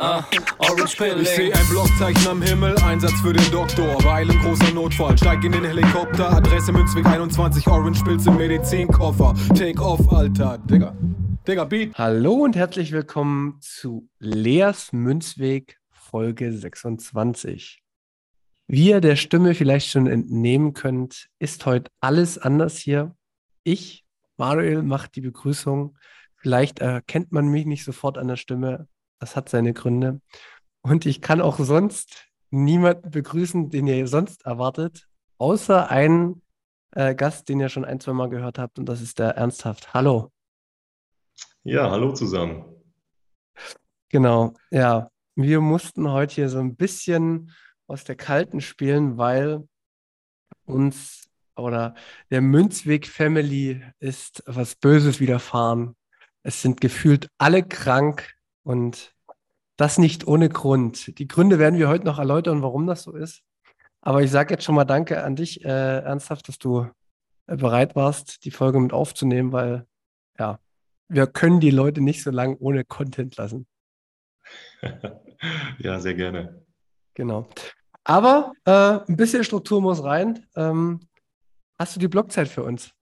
ah, Orange Ich seh Pilling. ein Blockzeichen am Himmel, Einsatz für den Doktor. Weil im großer Notfall, steig in den Helikopter. Adresse Münzweg 21, Orange Pilz im Medizinkoffer. Take off, Alter. Digga. Digga, Beat. Hallo und herzlich willkommen zu Leas Münzweg Folge 26. Wie ihr der Stimme vielleicht schon entnehmen könnt, ist heute alles anders hier. Ich, Manuel, mache die Begrüßung. Vielleicht erkennt man mich nicht sofort an der Stimme. Das hat seine Gründe. Und ich kann auch sonst niemanden begrüßen, den ihr sonst erwartet, außer einen äh, Gast, den ihr schon ein, zwei Mal gehört habt. Und das ist der Ernsthaft. Hallo. Ja, hallo zusammen. Genau, ja. Wir mussten heute hier so ein bisschen aus der Kalten spielen, weil uns oder der Münzweg Family ist was Böses widerfahren. Es sind gefühlt alle krank und das nicht ohne Grund. Die Gründe werden wir heute noch erläutern, warum das so ist. Aber ich sage jetzt schon mal Danke an dich, äh, ernsthaft, dass du äh, bereit warst, die Folge mit aufzunehmen, weil ja, wir können die Leute nicht so lange ohne Content lassen. Ja, sehr gerne. Genau. Aber äh, ein bisschen Struktur muss rein. Ähm, hast du die Blockzeit für uns?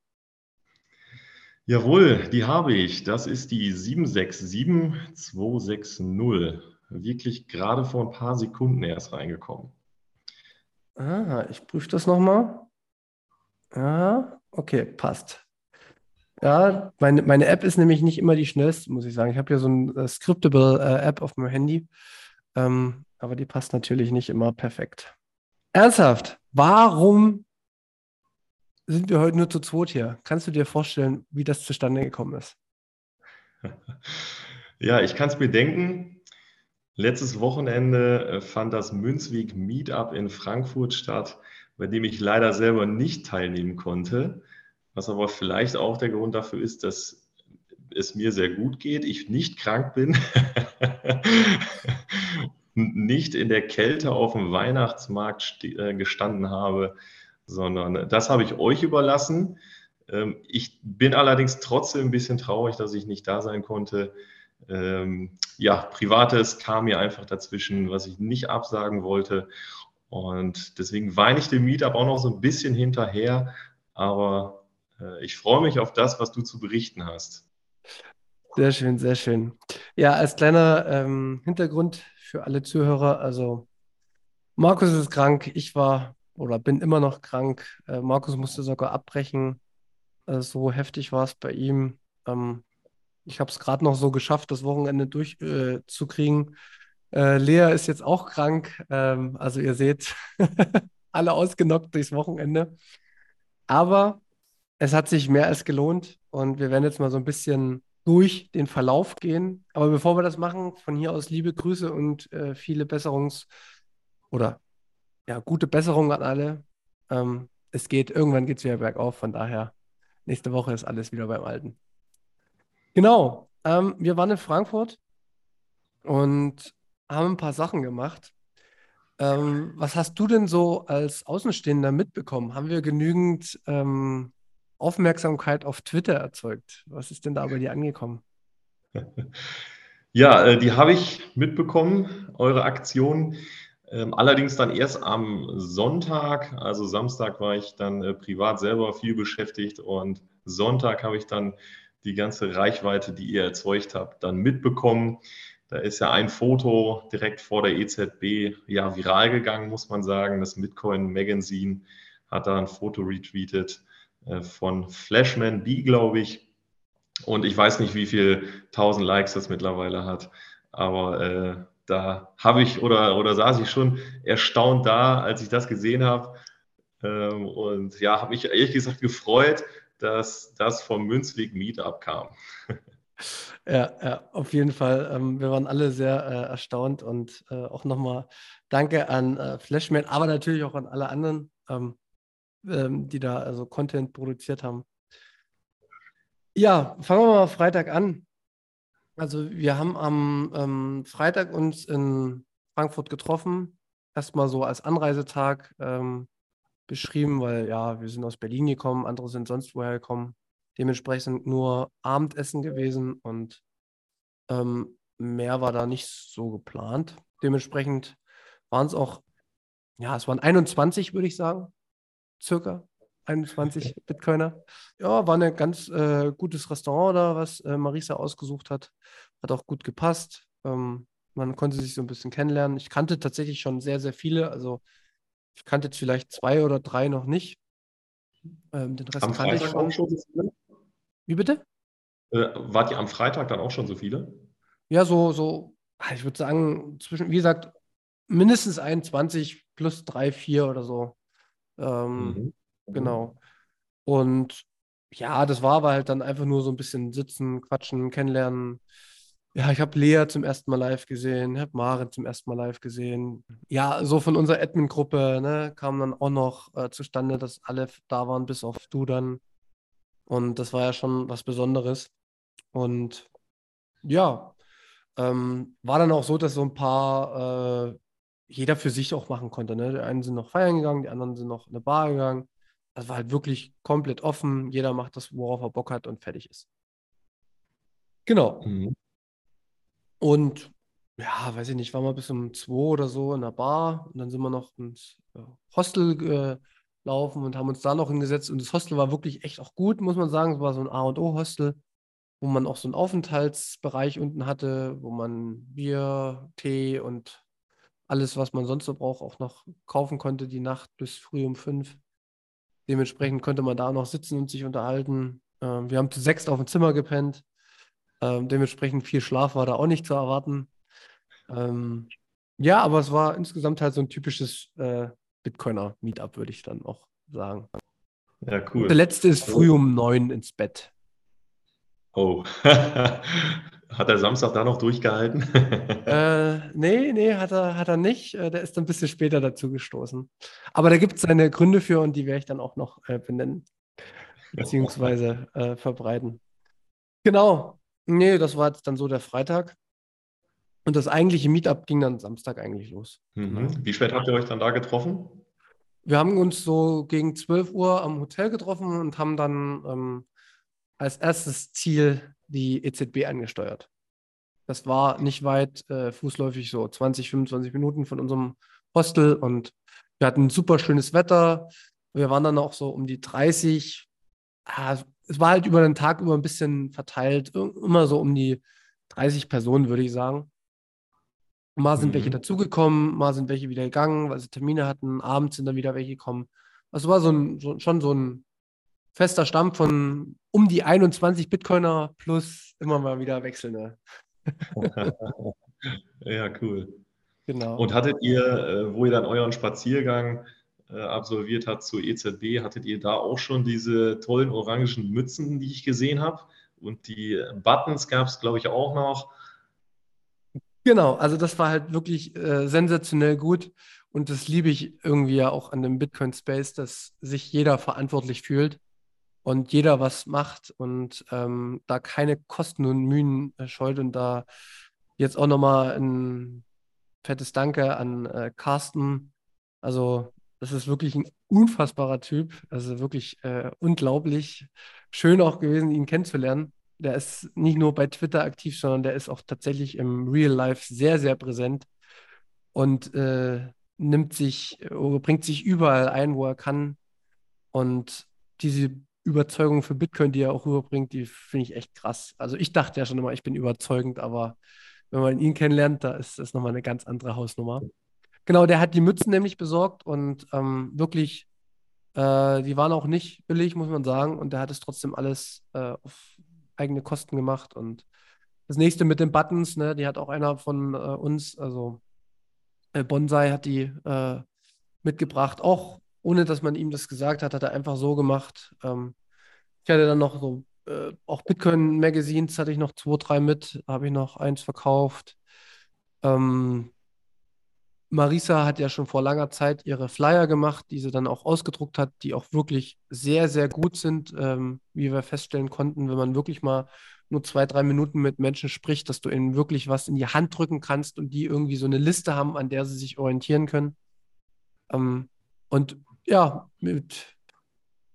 Jawohl, die habe ich. Das ist die 767260. Wirklich gerade vor ein paar Sekunden erst reingekommen. Ah, ich prüfe das nochmal. Ja, okay, passt. Ja, meine, meine App ist nämlich nicht immer die schnellste, muss ich sagen. Ich habe hier so eine äh, Scriptable-App auf meinem Handy, ähm, aber die passt natürlich nicht immer perfekt. Ernsthaft, warum sind wir heute nur zu zweit hier? Kannst du dir vorstellen, wie das zustande gekommen ist? Ja, ich kann es mir denken. Letztes Wochenende äh, fand das Münzweg Meetup in Frankfurt statt, bei dem ich leider selber nicht teilnehmen konnte. Was aber vielleicht auch der Grund dafür ist, dass es mir sehr gut geht, ich nicht krank bin, nicht in der Kälte auf dem Weihnachtsmarkt äh, gestanden habe, sondern das habe ich euch überlassen. Ähm, Ich bin allerdings trotzdem ein bisschen traurig, dass ich nicht da sein konnte. Ähm, Ja, Privates kam mir einfach dazwischen, was ich nicht absagen wollte. Und deswegen weine ich dem Meetup auch noch so ein bisschen hinterher. Aber äh, ich freue mich auf das, was du zu berichten hast. Sehr schön, sehr schön. Ja, als kleiner ähm, Hintergrund für alle Zuhörer, also Markus ist krank, ich war oder bin immer noch krank. Äh, Markus musste sogar abbrechen. Äh, so heftig war es bei ihm. Ähm, ich habe es gerade noch so geschafft, das Wochenende durchzukriegen. Äh. Äh, Lea ist jetzt auch krank. Ähm, also ihr seht, alle ausgenockt durchs Wochenende. Aber es hat sich mehr als gelohnt und wir werden jetzt mal so ein bisschen durch den Verlauf gehen. Aber bevor wir das machen, von hier aus liebe Grüße und äh, viele Besserungs- oder ja, gute Besserung an alle. Ähm, es geht, irgendwann geht es wieder bergauf, von daher, nächste Woche ist alles wieder beim Alten. Genau, ähm, wir waren in Frankfurt und haben ein paar Sachen gemacht. Ähm, was hast du denn so als Außenstehender mitbekommen? Haben wir genügend ähm, Aufmerksamkeit auf Twitter erzeugt? Was ist denn da bei dir angekommen? Ja, äh, die habe ich mitbekommen, eure Aktion. Ähm, allerdings dann erst am Sonntag, also Samstag war ich dann äh, privat selber viel beschäftigt und Sonntag habe ich dann die ganze Reichweite, die ihr erzeugt habt, dann mitbekommen. Da ist ja ein Foto direkt vor der EZB ja viral gegangen, muss man sagen. Das Bitcoin Magazine hat da ein Foto retweetet äh, von Flashman B, glaube ich. Und ich weiß nicht, wie viel tausend Likes das mittlerweile hat. Aber äh, da habe ich oder, oder saß ich schon erstaunt da, als ich das gesehen habe. Ähm, und ja, habe mich ehrlich gesagt gefreut, dass das vom Münzweg Meetup kam. Ja, ja, auf jeden Fall. Ähm, wir waren alle sehr äh, erstaunt und äh, auch nochmal danke an äh, Flashman, aber natürlich auch an alle anderen, ähm, ähm, die da also Content produziert haben. Ja, fangen wir mal Freitag an. Also wir haben am ähm, Freitag uns in Frankfurt getroffen. Erstmal so als Anreisetag ähm, beschrieben, weil ja, wir sind aus Berlin gekommen, andere sind sonst woher gekommen. Dementsprechend nur Abendessen gewesen und ähm, mehr war da nicht so geplant. Dementsprechend waren es auch, ja, es waren 21, würde ich sagen, circa. 21 Bitcoiner. Ja, war ein ganz äh, gutes Restaurant da, was äh, Marisa ausgesucht hat. Hat auch gut gepasst. Ähm, man konnte sich so ein bisschen kennenlernen. Ich kannte tatsächlich schon sehr, sehr viele. Also ich kannte jetzt vielleicht zwei oder drei noch nicht. Ähm, den Rest am kannte Freitag ich schon. Auch schon so viele? Wie bitte? Äh, wart ihr am Freitag dann auch schon so viele? Ja, so, so, ah, ich würde sagen, zwischen, wie gesagt, mindestens 21 plus drei, vier oder so. Ähm, mhm. Mhm. Genau. Und ja, das war aber halt dann einfach nur so ein bisschen sitzen, quatschen, kennenlernen. Ja, ich habe Lea zum ersten Mal live gesehen, ich habe Maren zum ersten Mal live gesehen. Ja, so von unserer Admin-Gruppe ne, kam dann auch noch äh, zustande, dass alle da waren, bis auf du dann. Und das war ja schon was Besonderes. Und ja, ähm, war dann auch so, dass so ein paar äh, jeder für sich auch machen konnte. Ne? Die einen sind noch feiern gegangen, die anderen sind noch in eine Bar gegangen. Das war halt wirklich komplett offen. Jeder macht das, worauf er Bock hat und fertig ist. Genau. Mhm. Und ja, weiß ich nicht, waren wir bis um zwei oder so in der Bar und dann sind wir noch ins äh, Hostel gelaufen und haben uns da noch hingesetzt. Und das Hostel war wirklich echt auch gut, muss man sagen. Es war so ein A&O-Hostel, wo man auch so einen Aufenthaltsbereich unten hatte, wo man Bier, Tee und alles, was man sonst so braucht, auch noch kaufen konnte die Nacht bis früh um fünf. Dementsprechend konnte man da noch sitzen und sich unterhalten. Ähm, wir haben zu sechs auf dem Zimmer gepennt. Ähm, dementsprechend viel Schlaf war da auch nicht zu erwarten. Ähm, ja, aber es war insgesamt halt so ein typisches äh, Bitcoiner-Meetup, würde ich dann auch sagen. Ja, cool. Der letzte ist früh um neun ins Bett. Oh. Hat er Samstag da noch durchgehalten? äh, nee, nee, hat er, hat er nicht. Äh, der ist ein bisschen später dazu gestoßen. Aber da gibt es seine Gründe für und die werde ich dann auch noch äh, benennen, beziehungsweise äh, verbreiten. Genau. Nee, das war jetzt dann so der Freitag. Und das eigentliche Meetup ging dann Samstag eigentlich los. Mhm. Genau. Wie spät habt ihr euch dann da getroffen? Wir haben uns so gegen 12 Uhr am Hotel getroffen und haben dann ähm, als erstes Ziel die EZB angesteuert. Das war nicht weit äh, fußläufig, so 20, 25 Minuten von unserem Hostel und wir hatten super schönes Wetter. Wir waren dann auch so um die 30. Ah, es war halt über den Tag über ein bisschen verteilt, immer so um die 30 Personen, würde ich sagen. Mal sind mhm. welche dazugekommen, mal sind welche wieder gegangen, weil sie Termine hatten. Abends sind dann wieder welche gekommen. Also war so ein, so, schon so ein fester Stamm von um die 21 Bitcoiner plus immer mal wieder wechselnde. ja, cool. Genau. Und hattet ihr, äh, wo ihr dann euren Spaziergang äh, absolviert habt zur EZB, hattet ihr da auch schon diese tollen orangen Mützen, die ich gesehen habe? Und die Buttons gab es, glaube ich, auch noch. Genau, also das war halt wirklich äh, sensationell gut. Und das liebe ich irgendwie ja auch an dem Bitcoin-Space, dass sich jeder verantwortlich fühlt und jeder was macht und ähm, da keine Kosten und Mühen scheut und da jetzt auch nochmal ein fettes Danke an äh, Carsten. Also, das ist wirklich ein unfassbarer Typ. Also wirklich äh, unglaublich schön auch gewesen, ihn kennenzulernen. Der ist nicht nur bei Twitter aktiv, sondern der ist auch tatsächlich im Real Life sehr, sehr präsent und äh, nimmt sich, bringt sich überall ein, wo er kann. Und diese Überzeugung für Bitcoin, die er auch rüberbringt, die finde ich echt krass. Also ich dachte ja schon immer, ich bin überzeugend, aber wenn man ihn kennenlernt, da ist das nochmal eine ganz andere Hausnummer. Genau, der hat die Mützen nämlich besorgt und ähm, wirklich, äh, die waren auch nicht billig, muss man sagen. Und der hat es trotzdem alles äh, auf eigene Kosten gemacht. Und das nächste mit den Buttons, ne, die hat auch einer von äh, uns, also äh, Bonsai hat die äh, mitgebracht, auch ohne dass man ihm das gesagt hat, hat er einfach so gemacht. Ähm, ich hatte dann noch so, äh, auch Bitcoin-Magazines hatte ich noch zwei, drei mit, habe ich noch eins verkauft. Ähm, Marisa hat ja schon vor langer Zeit ihre Flyer gemacht, die sie dann auch ausgedruckt hat, die auch wirklich sehr, sehr gut sind, ähm, wie wir feststellen konnten, wenn man wirklich mal nur zwei, drei Minuten mit Menschen spricht, dass du ihnen wirklich was in die Hand drücken kannst und die irgendwie so eine Liste haben, an der sie sich orientieren können. Ähm, und ja, mit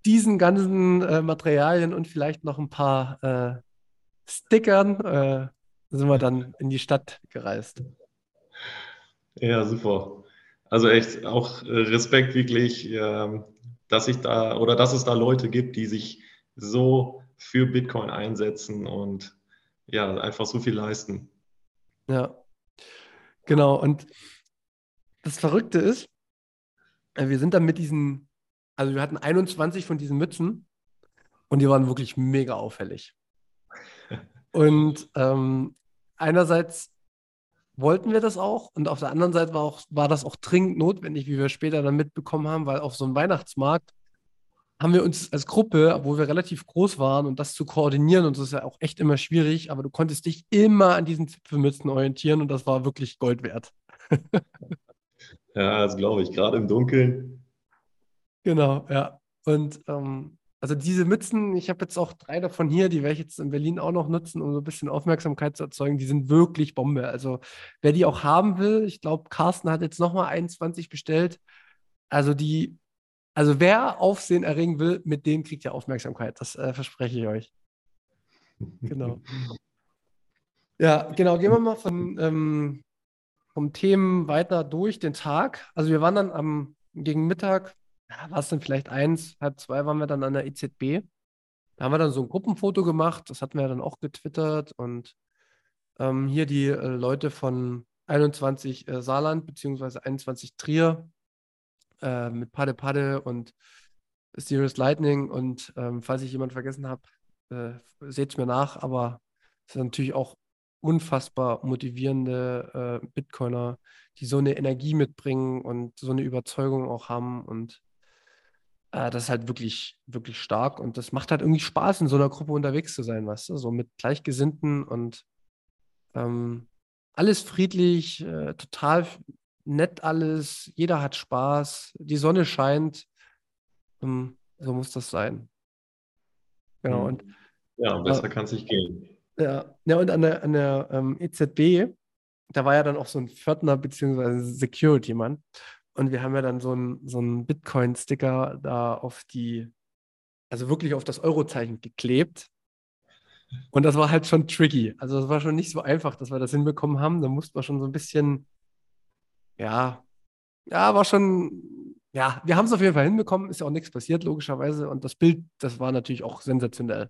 diesen ganzen äh, Materialien und vielleicht noch ein paar äh, Stickern äh, sind wir dann in die Stadt gereist. Ja, super. Also echt auch äh, Respekt wirklich, ähm, dass ich da oder dass es da Leute gibt, die sich so für Bitcoin einsetzen und ja, einfach so viel leisten. Ja, genau. Und das Verrückte ist, wir sind dann mit diesen, also wir hatten 21 von diesen Mützen und die waren wirklich mega auffällig. Und ähm, einerseits wollten wir das auch und auf der anderen Seite war, auch, war das auch dringend notwendig, wie wir später dann mitbekommen haben, weil auf so einem Weihnachtsmarkt haben wir uns als Gruppe, obwohl wir relativ groß waren und das zu koordinieren und das ist ja auch echt immer schwierig, aber du konntest dich immer an diesen Zipfelmützen orientieren und das war wirklich Gold wert. Ja, das glaube ich, gerade im Dunkeln. Genau, ja. Und ähm, also diese Mützen, ich habe jetzt auch drei davon hier, die werde ich jetzt in Berlin auch noch nutzen, um so ein bisschen Aufmerksamkeit zu erzeugen. Die sind wirklich Bombe. Also wer die auch haben will, ich glaube, Carsten hat jetzt nochmal 21 bestellt. Also die, also wer Aufsehen erregen will, mit denen kriegt ihr Aufmerksamkeit. Das äh, verspreche ich euch. Genau. Ja, genau. Gehen wir mal von ähm, vom Themen weiter durch den Tag. Also wir waren dann am gegen Mittag, ja, war es dann vielleicht eins, halb zwei waren wir dann an der EZB. Da haben wir dann so ein Gruppenfoto gemacht, das hatten wir dann auch getwittert und ähm, hier die äh, Leute von 21 äh, Saarland beziehungsweise 21 Trier äh, mit Pade Pade und Serious Lightning und ähm, falls ich jemanden vergessen habe, äh, seht es mir nach, aber es ist natürlich auch unfassbar motivierende äh, Bitcoiner, die so eine Energie mitbringen und so eine Überzeugung auch haben. Und äh, das ist halt wirklich, wirklich stark. Und das macht halt irgendwie Spaß, in so einer Gruppe unterwegs zu sein, weißt du? So mit Gleichgesinnten und ähm, alles friedlich, äh, total nett alles, jeder hat Spaß, die Sonne scheint. Ähm, so muss das sein. Genau. Mhm. Und, ja, besser kann es nicht gehen. Ja, ja und an der, an der ähm, EZB, da war ja dann auch so ein Pförtner bzw. Security-Mann. Und wir haben ja dann so einen so Bitcoin-Sticker da auf die, also wirklich auf das Eurozeichen geklebt. Und das war halt schon tricky. Also es war schon nicht so einfach, dass wir das hinbekommen haben. Da mussten wir schon so ein bisschen, ja, ja, war schon, ja, wir haben es auf jeden Fall hinbekommen. Ist ja auch nichts passiert, logischerweise. Und das Bild, das war natürlich auch sensationell.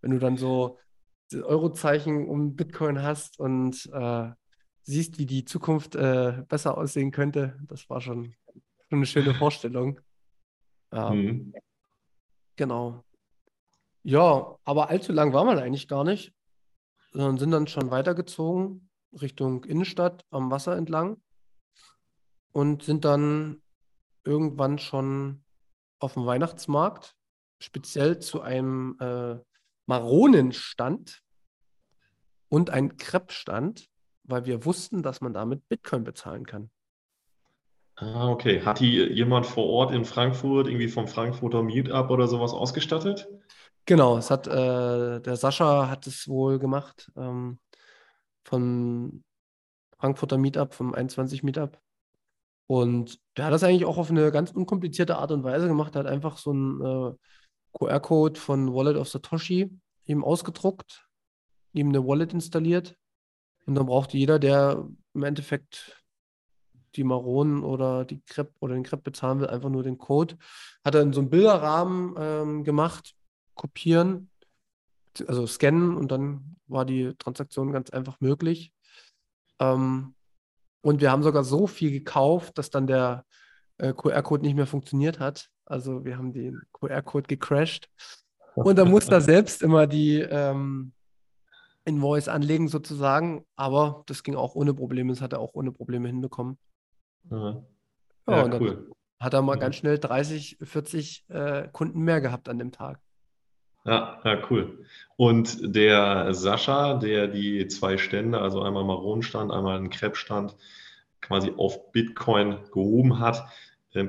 Wenn du dann so Eurozeichen um Bitcoin hast und äh, siehst, wie die Zukunft äh, besser aussehen könnte, das war schon, schon eine schöne Vorstellung. Ja. Mhm. Genau. Ja, aber allzu lang war man eigentlich gar nicht, sondern sind dann schon weitergezogen Richtung Innenstadt am Wasser entlang und sind dann irgendwann schon auf dem Weihnachtsmarkt, speziell zu einem äh, Maronenstand und ein Crepe-Stand, weil wir wussten, dass man damit Bitcoin bezahlen kann. Ah, okay. Hat die jemand vor Ort in Frankfurt irgendwie vom Frankfurter Meetup oder sowas ausgestattet? Genau, es hat äh, der Sascha hat es wohl gemacht ähm, von Frankfurter Meetup, vom 21 Meetup. Und der hat das eigentlich auch auf eine ganz unkomplizierte Art und Weise gemacht. Er hat einfach so einen äh, QR-Code von Wallet of Satoshi ihm ausgedruckt, ihm eine Wallet installiert. Und dann braucht jeder, der im Endeffekt die Maronen oder die Crepe oder den Crepe bezahlen will, einfach nur den Code. Hat er in so einem Bilderrahmen ähm, gemacht, kopieren, also scannen und dann war die Transaktion ganz einfach möglich. Ähm, und wir haben sogar so viel gekauft, dass dann der äh, QR-Code nicht mehr funktioniert hat. Also wir haben den QR-Code gecrashed. Und da muss er selbst immer die ähm, Invoice anlegen sozusagen. Aber das ging auch ohne Probleme. Das hat er auch ohne Probleme hinbekommen. Ja, Ja, ja und dann cool. hat er mal Ja. ganz schnell 30, 40 äh, Kunden mehr gehabt an dem Tag. Ja, ja, cool. Und der Sascha, der die zwei Stände, also einmal Maronenstand, einmal einen Crepe-Stand, quasi auf Bitcoin gehoben hat,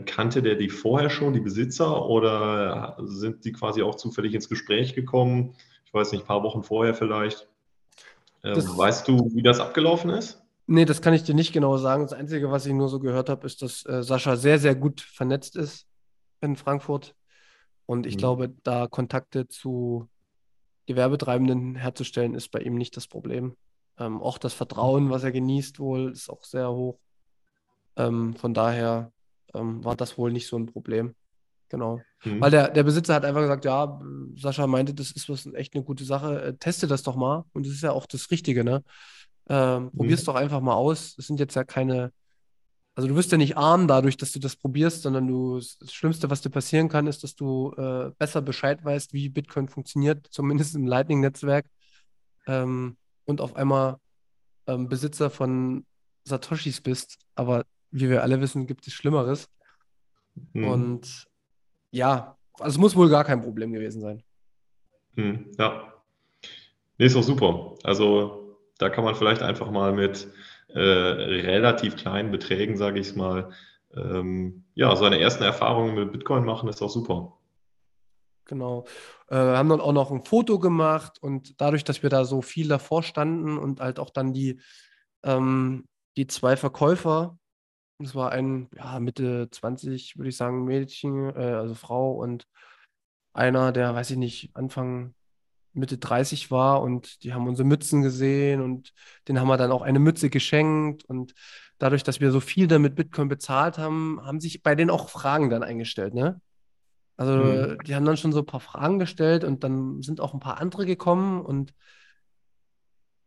kannte der die vorher schon, die Besitzer, oder sind die quasi auch zufällig ins Gespräch gekommen? Ich weiß nicht, ein paar Wochen vorher vielleicht. Ähm, Das- weißt du, wie das abgelaufen ist? Nee, das kann ich dir nicht genau sagen. Das Einzige, was ich nur so gehört habe, ist, dass äh, Sascha sehr, sehr gut vernetzt ist in Frankfurt. Und ich Mhm. glaube, da Kontakte zu Gewerbetreibenden herzustellen, ist bei ihm nicht das Problem. Ähm, auch das Vertrauen, was er genießt, wohl, ist auch sehr hoch. Ähm, von daher ähm, war das wohl nicht so ein Problem. Genau. Hm. Weil der, der Besitzer hat einfach gesagt, ja, Sascha meinte, das ist was echt eine gute Sache, äh, teste das doch mal. Und das ist ja auch das Richtige, ne? Ähm, probier's doch einfach mal aus. Es sind jetzt ja keine, also du wirst ja nicht arm dadurch, dass du das probierst, sondern du, das Schlimmste, was dir passieren kann, ist, dass du äh, besser Bescheid weißt, wie Bitcoin funktioniert, zumindest im Lightning-Netzwerk. Ähm, und auf einmal ähm, Besitzer von Satoshis bist. Aber wie wir alle wissen, gibt es Schlimmeres. Hm. Und ja, also es muss wohl gar kein Problem gewesen sein. Hm, ja. Nee, ist doch super. Also da kann man vielleicht einfach mal mit äh, relativ kleinen Beträgen, sage ich es mal, ähm, ja, seine ersten Erfahrungen mit Bitcoin machen, ist auch super. Genau. Äh, wir haben dann auch noch ein Foto gemacht und dadurch, dass wir da so viel davor standen und halt auch dann die, ähm, die zwei Verkäufer, das war ein ja, Mitte 20, würde ich sagen, Mädchen, äh, also Frau und einer, der, weiß ich nicht, Anfang Mitte 30 war und die haben unsere Mützen gesehen und denen haben wir dann auch eine Mütze geschenkt und dadurch, dass wir so viel damit Bitcoin bezahlt haben, haben sich bei denen auch Fragen dann eingestellt, ne? Also Mhm. die haben dann schon so ein paar Fragen gestellt und dann sind auch ein paar andere gekommen und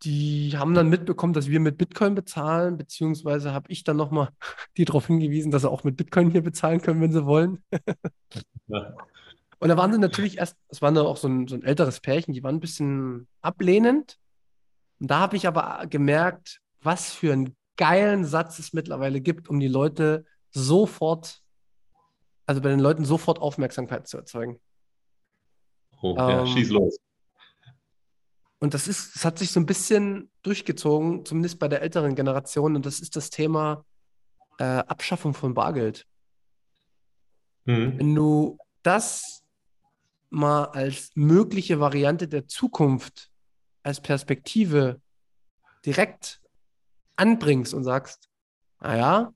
die haben dann mitbekommen, dass wir mit Bitcoin bezahlen, beziehungsweise habe ich dann nochmal die darauf hingewiesen, dass sie auch mit Bitcoin hier bezahlen können, wenn sie wollen. Ja. Und da waren sie natürlich erst, es war dann auch so ein, so ein älteres Pärchen, die waren ein bisschen ablehnend. Und da habe ich aber gemerkt, was für einen geilen Satz es mittlerweile gibt, um die Leute sofort, also bei den Leuten sofort Aufmerksamkeit zu erzeugen. Oh, ja, Ähm, schieß los. Und das ist, das hat sich so ein bisschen durchgezogen, zumindest bei der älteren Generation, und das ist das Thema äh, Abschaffung von Bargeld. Mhm. Wenn du das mal als mögliche Variante der Zukunft, als Perspektive direkt anbringst und sagst, naja,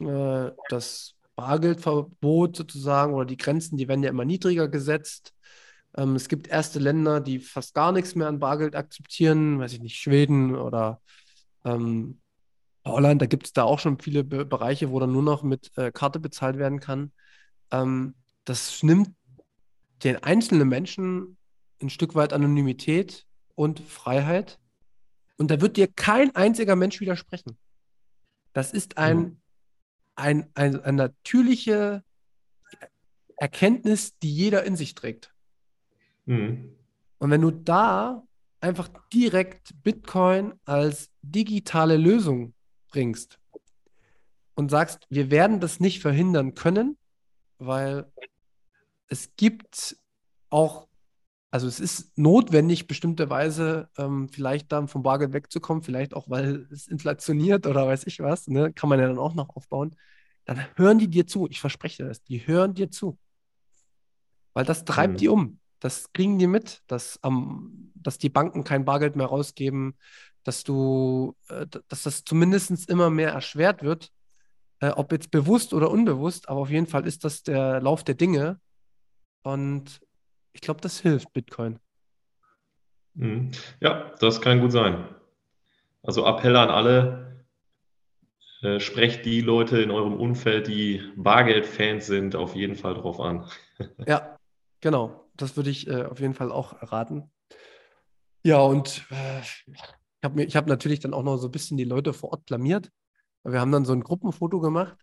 äh, das Bargeldverbot sozusagen oder die Grenzen, die werden ja immer niedriger gesetzt. Ähm, es gibt erste Länder, die fast gar nichts mehr an Bargeld akzeptieren, weiß ich nicht, Schweden oder ähm, Holland, da gibt es da auch schon viele Be Bereiche, wo dann nur noch mit äh, Karte bezahlt werden kann. Ähm, das nimmt den einzelnen Menschen ein Stück weit Anonymität und Freiheit. Und da wird dir kein einziger Mensch widersprechen. Das ist ein, ein, ein, eine natürliche Erkenntnis, die jeder in sich trägt. Mhm. Und wenn du da einfach direkt Bitcoin als digitale Lösung bringst und sagst, wir werden das nicht verhindern können, weil es gibt auch, also es ist notwendig, bestimmterweise ähm, vielleicht dann vom Bargeld wegzukommen, vielleicht auch, weil es inflationiert oder weiß ich was, ne, kann man ja dann auch noch aufbauen. Dann hören die dir zu. Ich verspreche dir das. Die hören dir zu. Weil das treibt Mhm. die um. Das kriegen die mit, dass, ähm, dass die Banken kein Bargeld mehr rausgeben, dass du, äh, dass das zumindest immer mehr erschwert wird, äh, ob jetzt bewusst oder unbewusst, aber auf jeden Fall ist das der Lauf der Dinge. Und ich glaube, das hilft Bitcoin. Mhm. Ja, das kann gut sein. Also Appell an alle, äh, sprecht die Leute in eurem Umfeld, die Bargeld-Fans sind, auf jeden Fall drauf an. ja, genau. Das würde ich äh, auf jeden Fall auch raten. Ja, und äh, ich habe hab natürlich dann auch noch so ein bisschen die Leute vor Ort blamiert. Wir haben dann so ein Gruppenfoto gemacht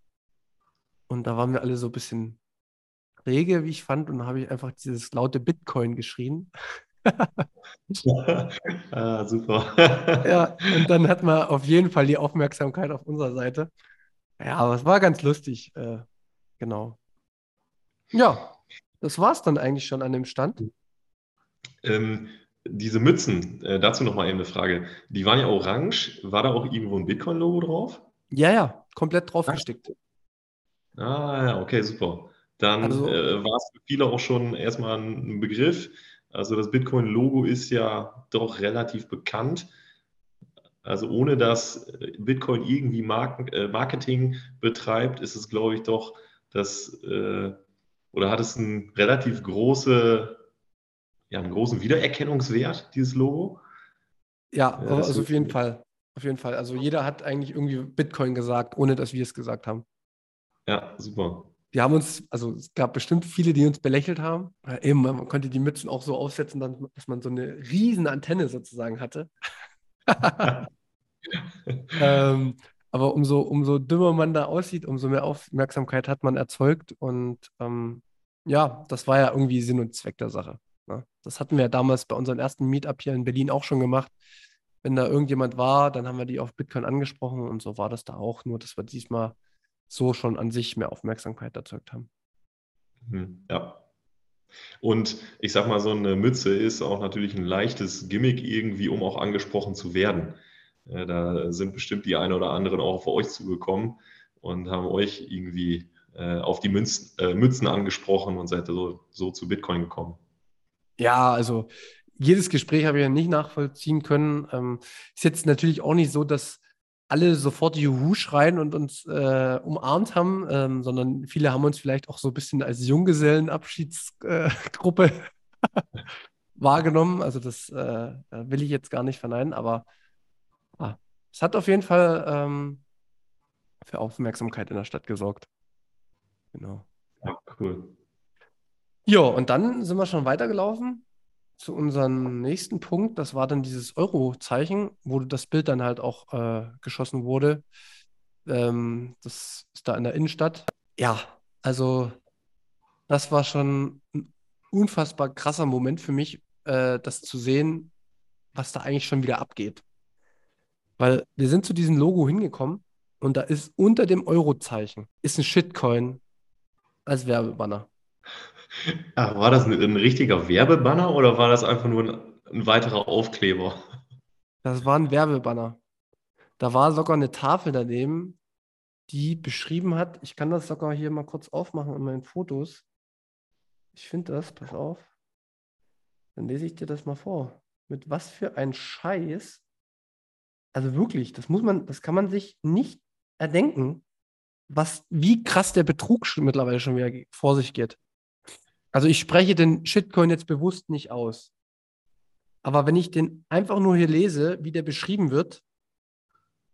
und da waren wir alle so ein bisschen rege, wie ich fand, und da habe ich einfach dieses laute Bitcoin geschrien. ah, super. ja, und dann hat man auf jeden Fall die Aufmerksamkeit auf unserer Seite. Ja, aber es war ganz lustig. Äh, genau. Ja, das war es dann eigentlich schon an dem Stand. Ähm, diese Mützen, äh, dazu nochmal eben eine Frage. Die waren ja orange. War da auch irgendwo ein Bitcoin-Logo drauf? Ja, ja, komplett draufgestickt. Ah, ja, okay, super. Dann also, äh, war es für viele auch schon erstmal ein Begriff. Also das Bitcoin-Logo ist ja doch relativ bekannt. Also ohne dass Bitcoin irgendwie äh, Marketing betreibt, ist es, glaube ich, doch das, äh, oder hat es einen relativ große, ja, einen großen Wiedererkennungswert, dieses Logo? Ja, also auf jeden Fall. Auf jeden Fall. Also jeder hat eigentlich irgendwie Bitcoin gesagt, ohne dass wir es gesagt haben. Ja, super. Wir haben uns, also es gab bestimmt viele, die uns belächelt haben. Ja, eben, man konnte die Mützen auch so aufsetzen, dass man so eine riesen Antenne sozusagen hatte. ähm, aber umso, umso dümmer man da aussieht, umso mehr Aufmerksamkeit hat man erzeugt. Und ähm, ja, das war ja irgendwie Sinn und Zweck der Sache. Ne? Das hatten wir ja damals bei unserem ersten Meetup hier in Berlin auch schon gemacht wenn da irgendjemand war, dann haben wir die auf Bitcoin angesprochen und so war das da auch, nur dass wir diesmal so schon an sich mehr Aufmerksamkeit erzeugt haben. Mhm, ja. Und ich sag mal, so eine Mütze ist auch natürlich ein leichtes Gimmick irgendwie, um auch angesprochen zu werden. Da sind bestimmt die eine oder anderen auch auf euch zugekommen und haben euch irgendwie äh, auf die Münzen, äh, Mützen angesprochen und seid so, so zu Bitcoin gekommen. Ja, also jedes Gespräch habe ich ja nicht nachvollziehen können. Ähm, ist jetzt natürlich auch nicht so, dass alle sofort Juhu schreien und uns äh, umarmt haben, ähm, sondern viele haben uns vielleicht auch so ein bisschen als Junggesellenabschiedsgruppe äh, wahrgenommen. Also das äh, will ich jetzt gar nicht verneinen, aber es hat auf jeden Fall ähm, für Aufmerksamkeit in der Stadt gesorgt. Genau. Ja, cool. Ja, und dann sind wir schon weitergelaufen zu unserem nächsten Punkt. Das war dann dieses Euro-Zeichen, wo das Bild dann halt auch äh, geschossen wurde. Ähm, das ist da in der Innenstadt. Ja, also das war schon ein unfassbar krasser Moment für mich, äh, das zu sehen, was da eigentlich schon wieder abgeht. Weil wir sind zu diesem Logo hingekommen und da ist unter dem Euro-Zeichen ist ein Shitcoin als Werbebanner. Ach, war das ein, ein richtiger Werbebanner oder war das einfach nur ein, ein weiterer Aufkleber? Das war ein Werbebanner. Da war sogar eine Tafel daneben, die beschrieben hat, ich kann das sogar hier mal kurz aufmachen in meinen Fotos. Ich finde das, pass auf. Dann lese ich dir das mal vor. Mit was für ein Scheiß. Also wirklich, das muss man, das kann man sich nicht erdenken, was, wie krass der Betrug mittlerweile schon wieder vor sich geht. Also ich spreche den Shitcoin jetzt bewusst nicht aus. Aber wenn ich den einfach nur hier lese, wie der beschrieben wird,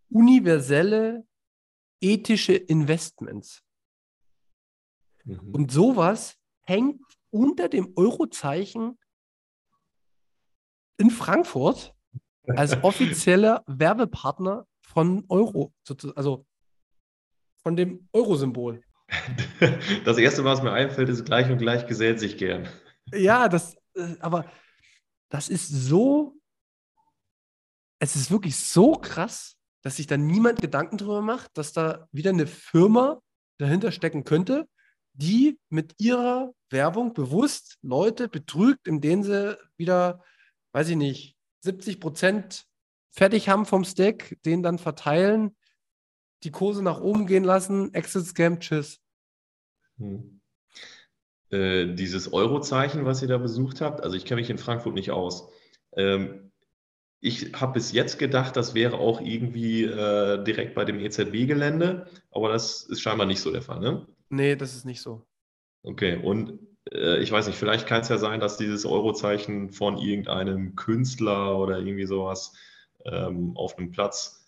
universelle ethische Investments. Mhm. Und sowas hängt unter dem Eurozeichen in Frankfurt als offizieller Werbepartner von Euro, also von dem Euro-Symbol. Das erste, was mir einfällt, ist gleich und gleich gesellt sich gern. Ja, das, äh, aber das ist so, es ist wirklich so krass, dass sich da niemand Gedanken drüber macht, dass da wieder eine Firma dahinter stecken könnte, die mit ihrer Werbung bewusst Leute betrügt, indem sie wieder, weiß ich nicht, 70 Prozent fertig haben vom Stack, den dann verteilen die Kurse nach oben gehen lassen, Exit Scam, tschüss. Hm. Äh, dieses Eurozeichen, was ihr da besucht habt, also ich kenne mich in Frankfurt nicht aus. Ähm, ich habe bis jetzt gedacht, das wäre auch irgendwie äh, direkt bei dem EZB-Gelände, aber das ist scheinbar nicht so der Fall, ne? Nee, das ist nicht so. Okay, und ich weiß nicht, vielleicht kann es ja sein, dass dieses Eurozeichen von irgendeinem Künstler oder irgendwie sowas ähm, auf einem Platz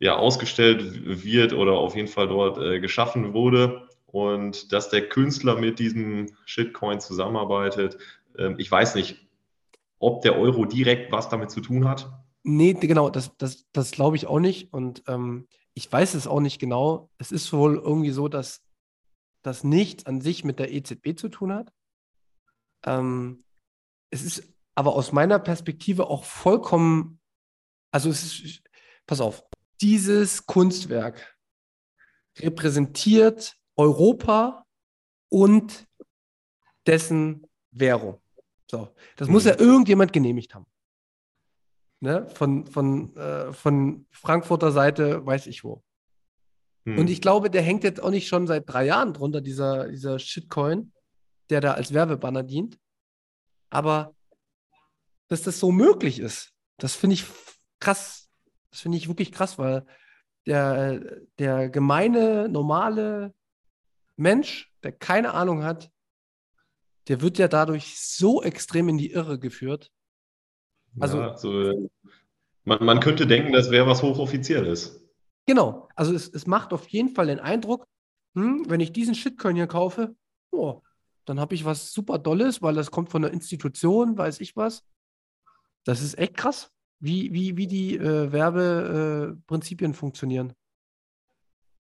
ja, ausgestellt wird oder auf jeden Fall dort äh, geschaffen wurde und dass der Künstler mit diesem Shitcoin zusammenarbeitet. Ähm, ich weiß nicht, ob der Euro direkt was damit zu tun hat. Nee, genau, das, das, das glaube ich auch nicht. Und ähm, ich weiß es auch nicht genau. Es ist wohl irgendwie so, dass das nichts an sich mit der EZB zu tun hat. Ähm, es ist aber aus meiner Perspektive auch vollkommen, also es ist, pass auf, dieses Kunstwerk repräsentiert Europa und dessen Währung. So, das mhm. muss ja irgendjemand genehmigt haben. Ne? Von, von, äh, von Frankfurter Seite weiß ich wo. Mhm. Und ich glaube, der hängt jetzt auch nicht schon seit drei Jahren drunter, dieser, dieser Shitcoin, der da als Werbebanner dient. Aber dass das so möglich ist, das finde ich krass. Das finde ich wirklich krass, weil der, der gemeine, normale Mensch, der keine Ahnung hat, der wird ja dadurch so extrem in die Irre geführt. Also, ja, so, man, man könnte denken, das wäre was Hochoffizielles. Genau, also es, es macht auf jeden Fall den Eindruck, hm, wenn ich diesen Shitcoin hier kaufe, oh, dann habe ich was super Dolles, weil das kommt von einer Institution, weiß ich was. Das ist echt krass, wie, wie, wie die äh, Werbeprinzipien äh, funktionieren.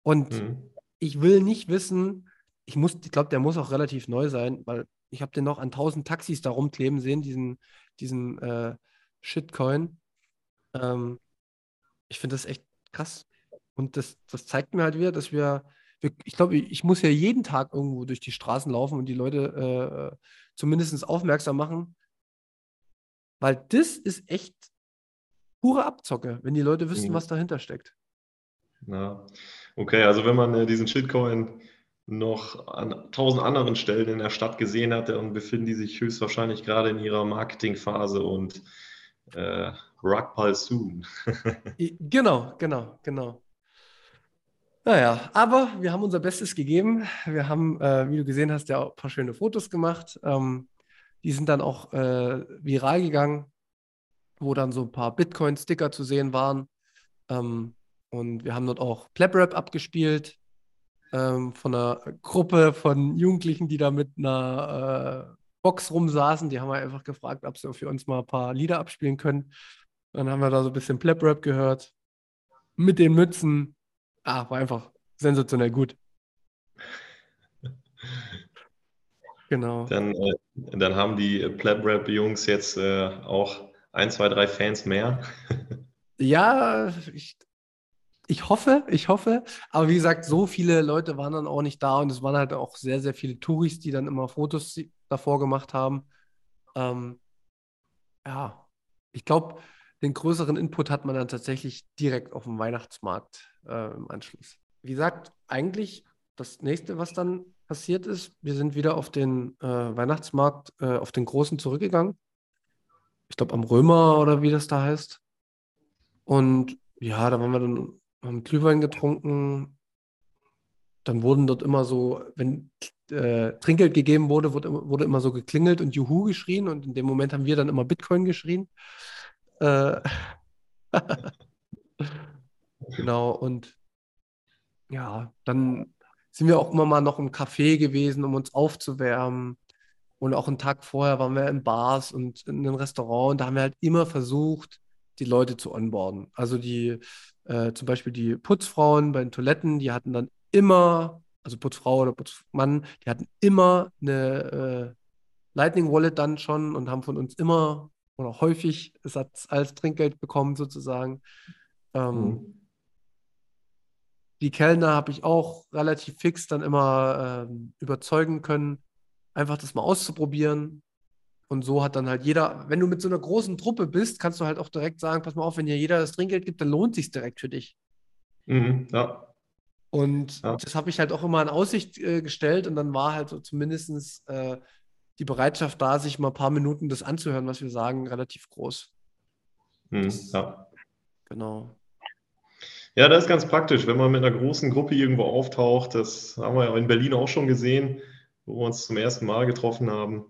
Und mhm. ich will nicht wissen, ich muss, ich glaube, der muss auch relativ neu sein, weil ich habe den noch an tausend Taxis da rumkleben sehen, diesen, diesen äh, Shitcoin. Ähm, ich finde das echt krass. Und das, das zeigt mir halt wieder, dass wir, wir ich glaube, ich muss ja jeden Tag irgendwo durch die Straßen laufen und die Leute äh, zumindest aufmerksam machen. Weil das ist echt pure Abzocke, wenn die Leute wissen, mhm. was dahinter steckt. Ja. Okay, also wenn man äh, diesen Shitcoin noch an tausend anderen Stellen in der Stadt gesehen hat, dann befinden die sich höchstwahrscheinlich gerade in ihrer Marketingphase und äh, Rugpal soon. genau, genau, genau. Naja, aber wir haben unser Bestes gegeben. Wir haben, äh, wie du gesehen hast, ja auch ein paar schöne Fotos gemacht. Ähm, die sind dann auch äh, viral gegangen, wo dann so ein paar Bitcoin-Sticker zu sehen waren. Ähm, und wir haben dort auch Pleb-Rap abgespielt ähm, von einer Gruppe von Jugendlichen, die da mit einer äh, Box rumsaßen. Die haben wir einfach gefragt, ob sie für uns mal ein paar Lieder abspielen können. Dann haben wir da so ein bisschen Pleb-Rap gehört. Mit den Mützen. Ah, war einfach sensationell gut. Genau. Dann, äh, dann haben die Pleb-Rap-Jungs jetzt äh, auch ein, zwei, drei Fans mehr. ja, ich, ich hoffe, ich hoffe. Aber wie gesagt, so viele Leute waren dann auch nicht da und es waren halt auch sehr, sehr viele Touris, die dann immer Fotos davor gemacht haben. Ähm, ja, ich glaube, den größeren Input hat man dann tatsächlich direkt auf dem Weihnachtsmarkt äh, im Anschluss. Wie gesagt, eigentlich das nächste, was dann passiert ist, wir sind wieder auf den äh, Weihnachtsmarkt, äh, auf den großen zurückgegangen. Ich glaube, am Römer oder wie das da heißt. Und ja, da waren wir dann haben Glühwein getrunken. Dann wurden dort immer so, wenn äh, Trinkgeld gegeben wurde, wurde, wurde, immer so geklingelt und Juhu geschrien. Und in dem Moment haben wir dann immer Bitcoin geschrien. Äh, genau, und ja, dann sind wir auch immer mal noch im Café gewesen, um uns aufzuwärmen. Und auch einen Tag vorher waren wir in Bars und in einem Restaurant. Und da haben wir halt immer versucht, die Leute zu onboarden. Also die äh, zum Beispiel die Putzfrauen bei den Toiletten, die hatten dann immer, also Putzfrau oder Putzmann, die hatten immer eine äh, Lightning Wallet dann schon und haben von uns immer oder häufig Satz als Trinkgeld bekommen sozusagen. Ähm, mhm. Die Kellner habe ich auch relativ fix dann immer ähm, überzeugen können, einfach das mal auszuprobieren. Und so hat dann halt jeder, wenn du mit so einer großen Truppe bist, kannst du halt auch direkt sagen, pass mal auf, wenn dir jeder das Trinkgeld gibt, dann lohnt sich direkt für dich. Mhm, ja. Und ja. das habe ich halt auch immer in Aussicht äh, gestellt und dann war halt so zumindest äh, die Bereitschaft da, sich mal ein paar Minuten das anzuhören, was wir sagen, relativ groß. Hm, ja. Genau. Ja, das ist ganz praktisch, wenn man mit einer großen Gruppe irgendwo auftaucht. Das haben wir ja in Berlin auch schon gesehen, wo wir uns zum ersten Mal getroffen haben.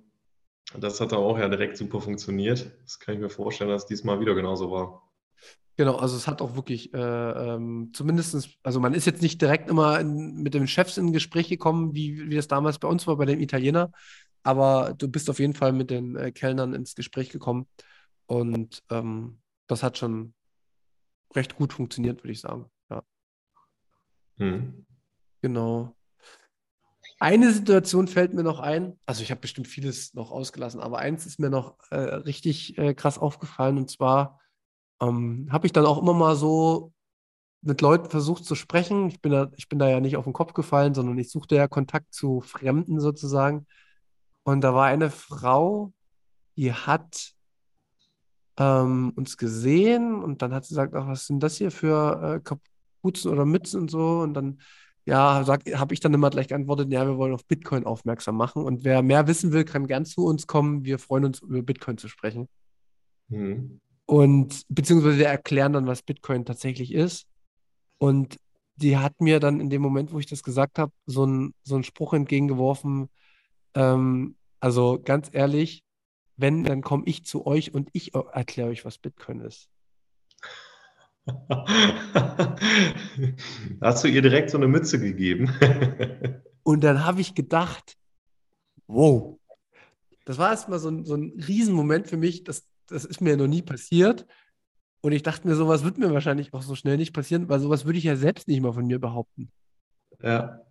Das hat da auch ja direkt super funktioniert. Das kann ich mir vorstellen, dass es diesmal wieder genauso war. Genau, also es hat auch wirklich, äh, ähm, zumindest, also man ist jetzt nicht direkt immer in, mit den Chefs in Gespräch gekommen, wie, wie das damals bei uns war, bei dem Italiener, aber du bist auf jeden Fall mit den äh, Kellnern ins Gespräch gekommen und ähm, das hat schon recht gut funktioniert, würde ich sagen. Ja. Hm. Genau. Eine Situation fällt mir noch ein, also ich habe bestimmt vieles noch ausgelassen, aber eins ist mir noch äh, richtig äh, krass aufgefallen und zwar ähm, habe ich dann auch immer mal so mit Leuten versucht zu sprechen. Ich bin da, ich bin da ja nicht auf den Kopf gefallen, sondern ich suchte ja Kontakt zu Fremden sozusagen. Und da war eine Frau, die hat ähm, uns gesehen und dann hat sie gesagt, ach, was sind das hier für äh, Kapuzen oder Mützen und so. Und dann, ja, habe ich dann immer gleich geantwortet, ja, wir wollen auf Bitcoin aufmerksam machen. Und wer mehr wissen will, kann gern zu uns kommen. Wir freuen uns, über Bitcoin zu sprechen. Mhm. Und beziehungsweise wir erklären dann, was Bitcoin tatsächlich ist. Und die hat mir dann in dem Moment, wo ich das gesagt habe, so, so einen Spruch entgegengeworfen. Ähm, also ganz ehrlich, wenn, dann komme ich zu euch und ich erkläre euch, was Bitcoin ist. Hast du ihr direkt so eine Mütze gegeben? und dann habe ich gedacht, wow, das war erstmal so ein, so ein Riesenmoment für mich, das, das ist mir noch nie passiert. Und ich dachte mir, sowas wird mir wahrscheinlich auch so schnell nicht passieren, weil sowas würde ich ja selbst nicht mal von mir behaupten. Ja.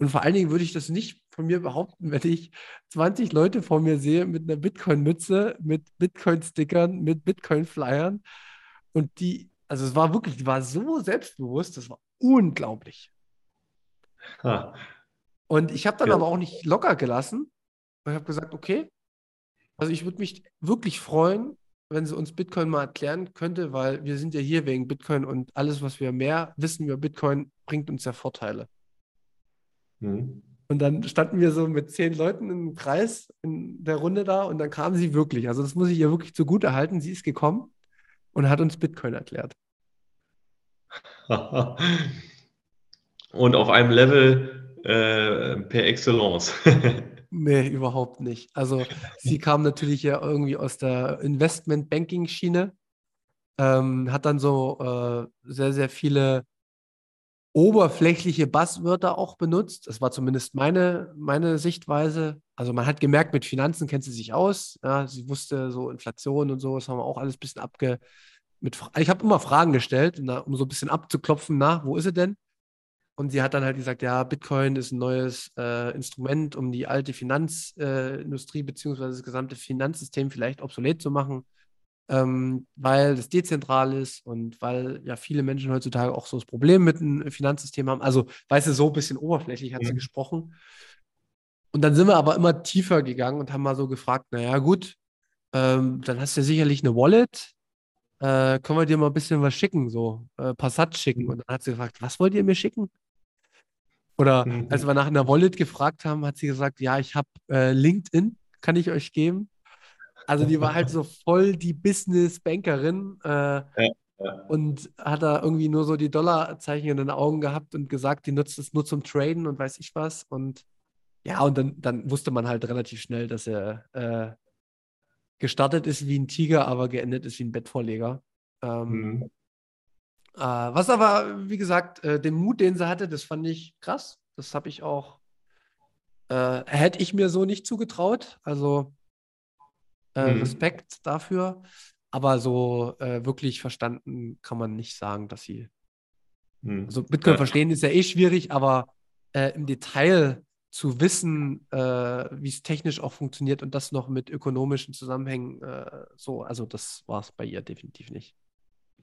Und vor allen Dingen würde ich das nicht von mir behaupten, wenn ich 20 Leute vor mir sehe mit einer Bitcoin-Mütze, mit Bitcoin-Stickern, mit Bitcoin-Flyern. Und die, also es war wirklich, die war so selbstbewusst, das war unglaublich. Ha. Und ich habe dann Ja. aber auch nicht locker gelassen. Ich habe gesagt, okay, also ich würde mich wirklich freuen, wenn sie uns Bitcoin mal erklären könnte, weil wir sind ja hier wegen Bitcoin und alles, was wir mehr wissen über Bitcoin, bringt uns ja Vorteile. Hm. Und dann standen wir so mit zehn Leuten im Kreis in der Runde da und dann kam sie wirklich. Also das muss ich ihr wirklich zugute halten. Sie ist gekommen und hat uns Bitcoin erklärt. Und auf einem Level äh, per Excellence. Nee, überhaupt nicht. Also sie kam natürlich ja irgendwie aus der Investment-Banking-Schiene, ähm, hat dann so äh, sehr, sehr viele oberflächliche Buzzwörter auch benutzt. Das war zumindest meine, meine Sichtweise. Also man hat gemerkt, mit Finanzen kennt sie sich aus. Ja, sie wusste so Inflation und so, das haben wir auch alles ein bisschen abge... Mit, Fra- ich habe immer Fragen gestellt, um so ein bisschen abzuklopfen, na, wo ist sie denn? Und sie hat dann halt gesagt, ja, Bitcoin ist ein neues äh, Instrument, um die alte Finanzindustrie beziehungsweise das gesamte Finanzsystem vielleicht obsolet zu machen, ähm, weil das dezentral ist und weil ja viele Menschen heutzutage auch so das Problem mit dem Finanzsystem haben. Also, weißt du, so ein bisschen oberflächlich hat sie Mhm. gesprochen. Und dann sind wir aber immer tiefer gegangen und haben mal so gefragt, naja, gut, ähm, dann hast du ja sicherlich eine Wallet. Äh, können wir dir mal ein bisschen was schicken, so äh, Satz schicken? Und dann hat sie gefragt, was wollt ihr mir schicken? Oder Mhm. als wir nach einer Wallet gefragt haben, hat sie gesagt, ja, ich habe äh, LinkedIn, kann ich euch geben? Also die war halt so voll die Business-Bankerin äh, ja. und hat da irgendwie nur so die Dollarzeichen in den Augen gehabt und gesagt, die nutzt es nur zum Traden und weiß ich was. Und ja, und dann, dann wusste man halt relativ schnell, dass er äh, gestartet ist wie ein Tiger, aber geendet ist wie ein Bettvorleger. Ähm, Hm. äh, was aber, wie gesagt, äh, den Mut, den sie hatte, das fand ich krass. Das habe ich auch, äh, hätte ich mir so nicht zugetraut. Also äh, Mhm. Respekt dafür. Aber so äh, wirklich verstanden kann man nicht sagen, dass sie. Hm. Also Bitcoin Ja. verstehen ist ja eh schwierig, aber äh, im Detail zu wissen, äh, wie es technisch auch funktioniert und das noch mit ökonomischen Zusammenhängen, äh, so, also das war es bei ihr definitiv nicht.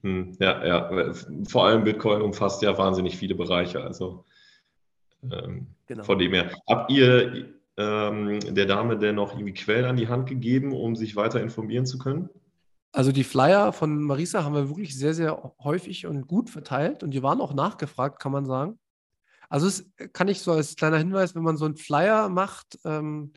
Hm, Ja, ja. Vor allem Bitcoin umfasst ja wahnsinnig viele Bereiche. Also ähm, Genau. von dem her. Habt ihr ähm, der Dame denn noch irgendwie Quellen an die Hand gegeben, um sich weiter informieren zu können? Also die Flyer von Marisa haben wir wirklich sehr, sehr häufig und gut verteilt und die waren auch nachgefragt, kann man sagen. Also es kann ich so als kleiner Hinweis, wenn man so einen Flyer macht, ähm,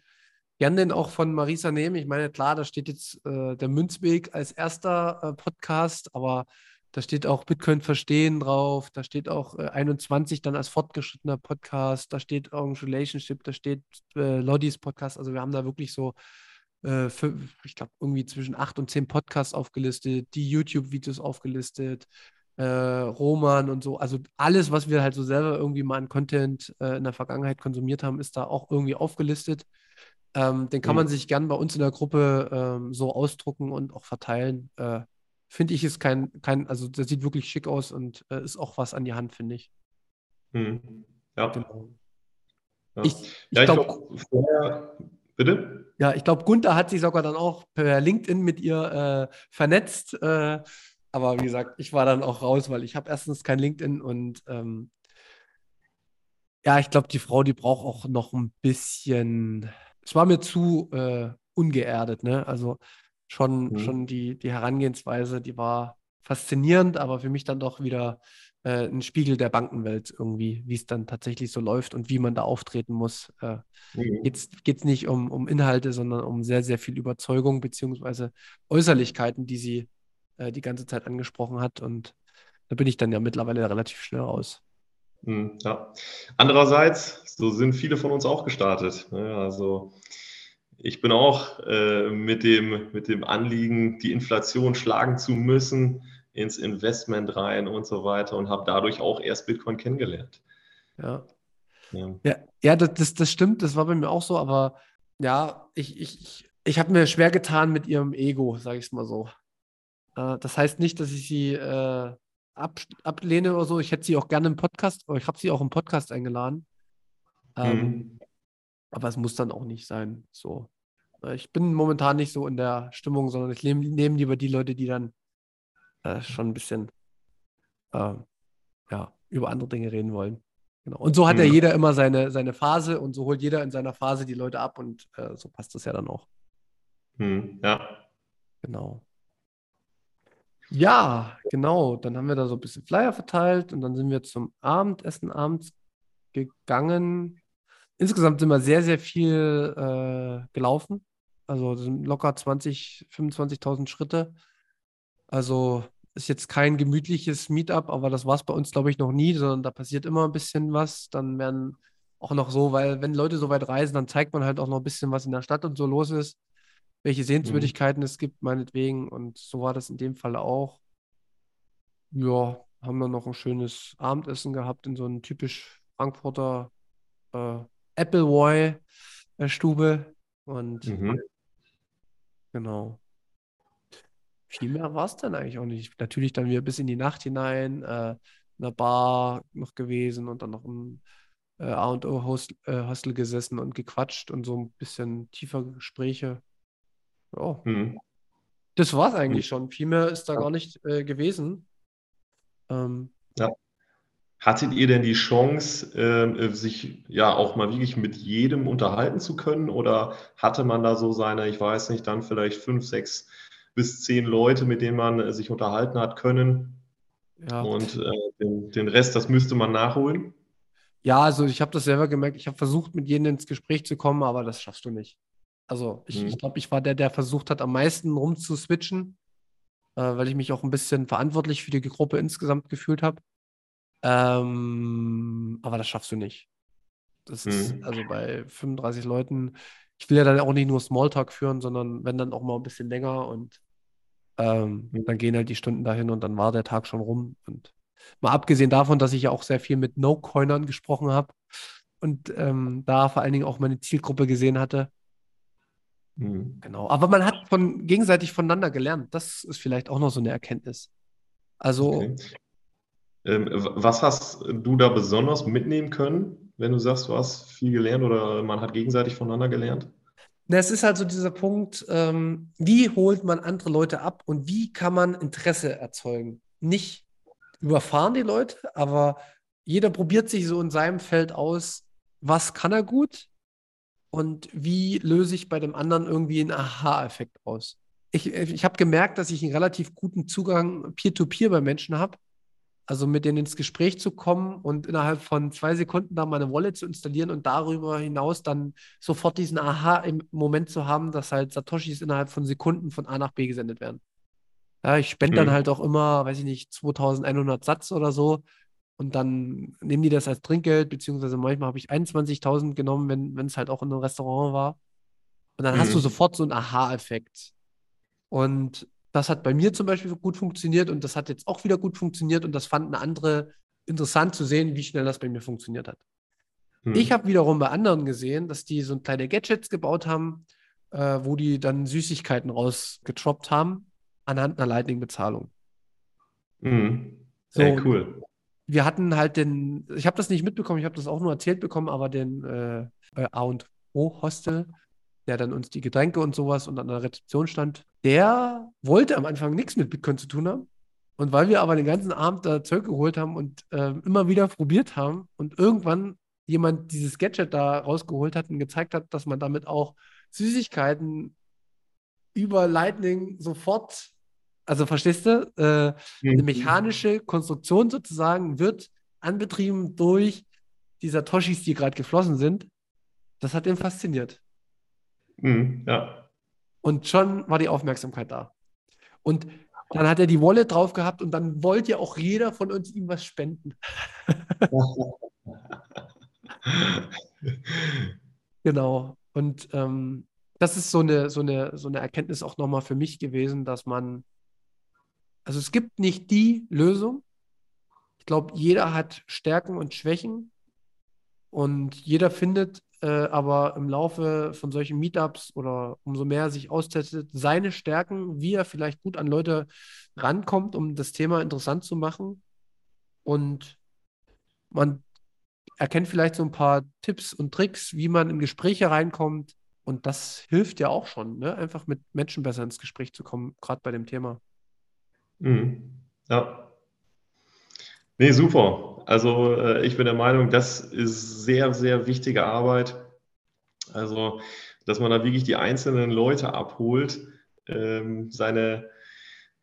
gern den auch von Marisa nehmen. Ich meine, klar, da steht jetzt äh, der Münzweg als erster äh, Podcast, aber da steht auch Bitcoin verstehen drauf, da steht auch äh, 21 dann als fortgeschrittener Podcast, da steht Orange Relationship, da steht äh, Lodis Podcast. Also wir haben da wirklich so, äh, fünf, ich glaube, irgendwie zwischen acht und zehn Podcasts aufgelistet, die YouTube-Videos aufgelistet, äh, Roman und so. Also alles, was wir halt so selber irgendwie mal an Content äh, in der Vergangenheit konsumiert haben, ist da auch irgendwie aufgelistet. Ähm, den kann man sich gern bei uns in der Gruppe ähm, so ausdrucken und auch verteilen. Äh, finde ich, ist kein, kein, also das sieht wirklich schick aus und äh, ist auch was an die Hand, finde ich. Hm. Ja. Genau. Ja. Ich, ich ja, glaube, glaub, vorher, bitte? Ja, ich glaube, Gunther hat sich sogar dann auch per LinkedIn mit ihr äh, vernetzt. Äh, aber wie gesagt, ich war dann auch raus, weil ich habe erstens kein LinkedIn und ähm, ja, ich glaube, die Frau, die braucht auch noch ein bisschen es war mir zu äh, ungeerdet, ne? Also schon, mhm. schon die, die Herangehensweise, die war faszinierend, aber für mich dann doch wieder äh, ein Spiegel der Bankenwelt irgendwie, wie es dann tatsächlich so läuft und wie man da auftreten muss. Äh, mhm. Geht es nicht um, um Inhalte, sondern um sehr, sehr viel Überzeugung beziehungsweise Äußerlichkeiten, die sie äh, die ganze Zeit angesprochen hat. Und da bin ich dann ja mittlerweile relativ schnell raus. Hm, ja. Andererseits, so sind viele von uns auch gestartet. Ne? Also ich bin auch äh, mit, dem, mit dem Anliegen, die Inflation schlagen zu müssen, ins Investment rein und so weiter und habe dadurch auch erst Bitcoin kennengelernt. Ja. Ja, ja, ja das, das, stimmt, das war bei mir auch so, aber ja, ich, ich, ich habe mir schwer getan mit ihrem Ego, sage ich es mal so. Äh, das heißt nicht, dass ich sie äh, ab, ablehne oder so. Ich hätte sie auch gerne im Podcast, oder ich habe sie auch im Podcast eingeladen. Ähm, mhm. Aber es muss dann auch nicht sein. So. Äh, ich bin momentan nicht so in der Stimmung, sondern ich nehme nehm lieber die Leute, die dann äh, schon ein bisschen äh, ja, über andere Dinge reden wollen. Genau. Und so hat mhm. ja jeder immer seine, seine Phase und so holt jeder in seiner Phase die Leute ab und äh, so passt das ja dann auch. Mhm. Ja. Genau. Ja, genau. Dann haben wir da so ein bisschen Flyer verteilt und dann sind wir zum Abendessen abends gegangen. Insgesamt sind wir sehr, sehr viel äh, gelaufen. Also sind locker 20, 25.000 Schritte. Also ist jetzt kein gemütliches Meetup, aber das war es bei uns, glaube ich, noch nie, sondern da passiert immer ein bisschen was. Dann werden auch noch so, weil wenn Leute so weit reisen, dann zeigt man halt auch noch ein bisschen, was in der Stadt und so los ist welche Sehenswürdigkeiten mhm. es gibt, meinetwegen. Und so war das in dem Fall auch. Ja, haben wir noch ein schönes Abendessen gehabt in so einem typisch Frankfurter äh, Appleboy-Stube. Und mhm. Genau. Viel mehr war es dann eigentlich auch nicht. Natürlich dann wieder bis in die Nacht hinein, äh, in der Bar noch gewesen und dann noch im äh, A&O-Hostel äh, gesessen und gequatscht und so ein bisschen tiefer Gespräche. Ja. Mhm. Das war es eigentlich schon. Viel mehr ist da gar nicht äh, gewesen. Ähm, ja. Hattet ihr denn die Chance, äh, sich ja auch mal wirklich mit jedem unterhalten zu können? Oder hatte man da so seine, ich weiß nicht, dann vielleicht fünf, sechs bis zehn Leute, mit denen man äh, sich unterhalten hat können? Ja. Und äh, den, den Rest, das müsste man nachholen? Ja, also ich habe das selber gemerkt. Ich habe versucht, mit jedem ins Gespräch zu kommen, aber das schaffst du nicht. Also ich, mhm. ich glaube, ich war der, der versucht hat, am meisten rumzuswitchen, weil ich mich auch ein bisschen verantwortlich für die Gruppe insgesamt gefühlt habe. Ähm, aber das schaffst du nicht. Das mhm. ist also bei 35 Leuten. Ich will ja dann auch nicht nur Smalltalk führen, sondern wenn dann auch mal ein bisschen länger und ähm, mhm. dann gehen halt die Stunden dahin und dann war der Tag schon rum. Und mal abgesehen davon, dass ich ja auch sehr viel mit No-Coinern gesprochen habe und ähm, da vor allen Dingen auch meine Zielgruppe gesehen hatte, Mhm. Genau. Aber man hat von gegenseitig voneinander gelernt. Das ist vielleicht auch noch so eine Erkenntnis. Also. Okay. Ähm, was hast du da besonders mitnehmen können, wenn du sagst, du hast viel gelernt oder man hat gegenseitig voneinander gelernt? Es ist halt so dieser Punkt, ähm, wie holt man andere Leute ab und wie kann man Interesse erzeugen? Nicht überfahren die Leute, aber jeder probiert sich so in seinem Feld aus, was kann er gut, und wie löse ich bei dem anderen irgendwie einen Aha-Effekt aus. Ich, ich habe gemerkt, dass ich einen relativ guten Zugang peer-to-peer -peer bei Menschen habe. Also mit denen ins Gespräch zu kommen und innerhalb von zwei Sekunden da meine Wallet zu installieren und darüber hinaus dann sofort diesen Aha im Moment zu haben, dass halt Satoshis innerhalb von Sekunden von A nach B gesendet werden. Ja, ich spende dann Mhm. halt auch immer, weiß ich nicht, 2100 Satz oder so. Und dann nehmen die das als Trinkgeld, beziehungsweise manchmal habe ich 21.000 genommen, wenn es halt auch in einem Restaurant war. Und dann hast du Mhm. sofort so einen Aha-Effekt. Und das hat bei mir zum Beispiel gut funktioniert und das hat jetzt auch wieder gut funktioniert und das fanden andere interessant zu sehen, wie schnell das bei mir funktioniert hat. Mhm. Ich habe wiederum bei anderen gesehen, dass die so kleine Gadgets gebaut haben, äh, wo die dann Süßigkeiten rausgetroppt haben anhand einer Lightning-Bezahlung. Mhm. So, Ey, cool. wir hatten halt den, ich habe das nicht mitbekommen, ich habe das auch nur erzählt bekommen, aber den äh, A und O Hostel, der dann uns die Getränke und sowas und an der Rezeption stand, der wollte am Anfang nichts mit Bitcoin zu tun haben. Und weil wir aber den ganzen Abend da Zeug geholt haben und ähm, immer wieder probiert haben und irgendwann jemand dieses Gadget da rausgeholt hat und gezeigt hat, dass man damit auch Süßigkeiten über Lightning sofort, also verstehst du, äh, eine Mhm. mechanische Konstruktion sozusagen wird anbetrieben durch die Satoshis, die gerade geflossen sind. Das hat ihn fasziniert. Mhm. Ja. Und schon war die Aufmerksamkeit da. Und dann hat er die Wallet drauf gehabt und dann wollte ja auch jeder von uns ihm was spenden. Genau. Und ähm, das ist so eine, so eine, so eine Erkenntnis auch nochmal für mich gewesen, dass man, also es gibt nicht die Lösung. Ich glaube, jeder hat Stärken und Schwächen und jeder findet äh, aber im Laufe von solchen Meetups oder umso mehr sich austestet, seine Stärken, wie er vielleicht gut an Leute rankommt, um das Thema interessant zu machen. Und man erkennt vielleicht so ein paar Tipps und Tricks, wie man in Gespräche reinkommt. Und das hilft ja auch schon, ne? einfach mit Menschen besser ins Gespräch zu kommen, gerade bei dem Thema. Mhm. Ja. Nee, super. Also äh, ich bin der Meinung, das ist sehr, sehr wichtige Arbeit. Also, dass man da wirklich die einzelnen Leute abholt, ähm, seine,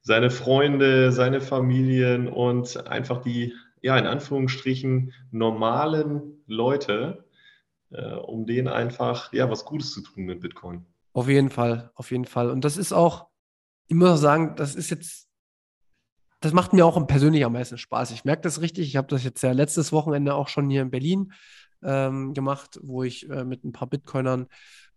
seine Freunde, seine Familien und einfach die, ja, in Anführungsstrichen normalen Leute, äh, um denen einfach, ja, was Gutes zu tun mit Bitcoin. Auf jeden Fall, auf jeden Fall. Und das ist auch, ich muss auch sagen, das ist jetzt, das macht mir auch persönlich am meisten Spaß. Ich merke das richtig. Ich habe das jetzt ja letztes Wochenende auch schon hier in Berlin ähm, gemacht, wo ich äh, mit ein paar Bitcoinern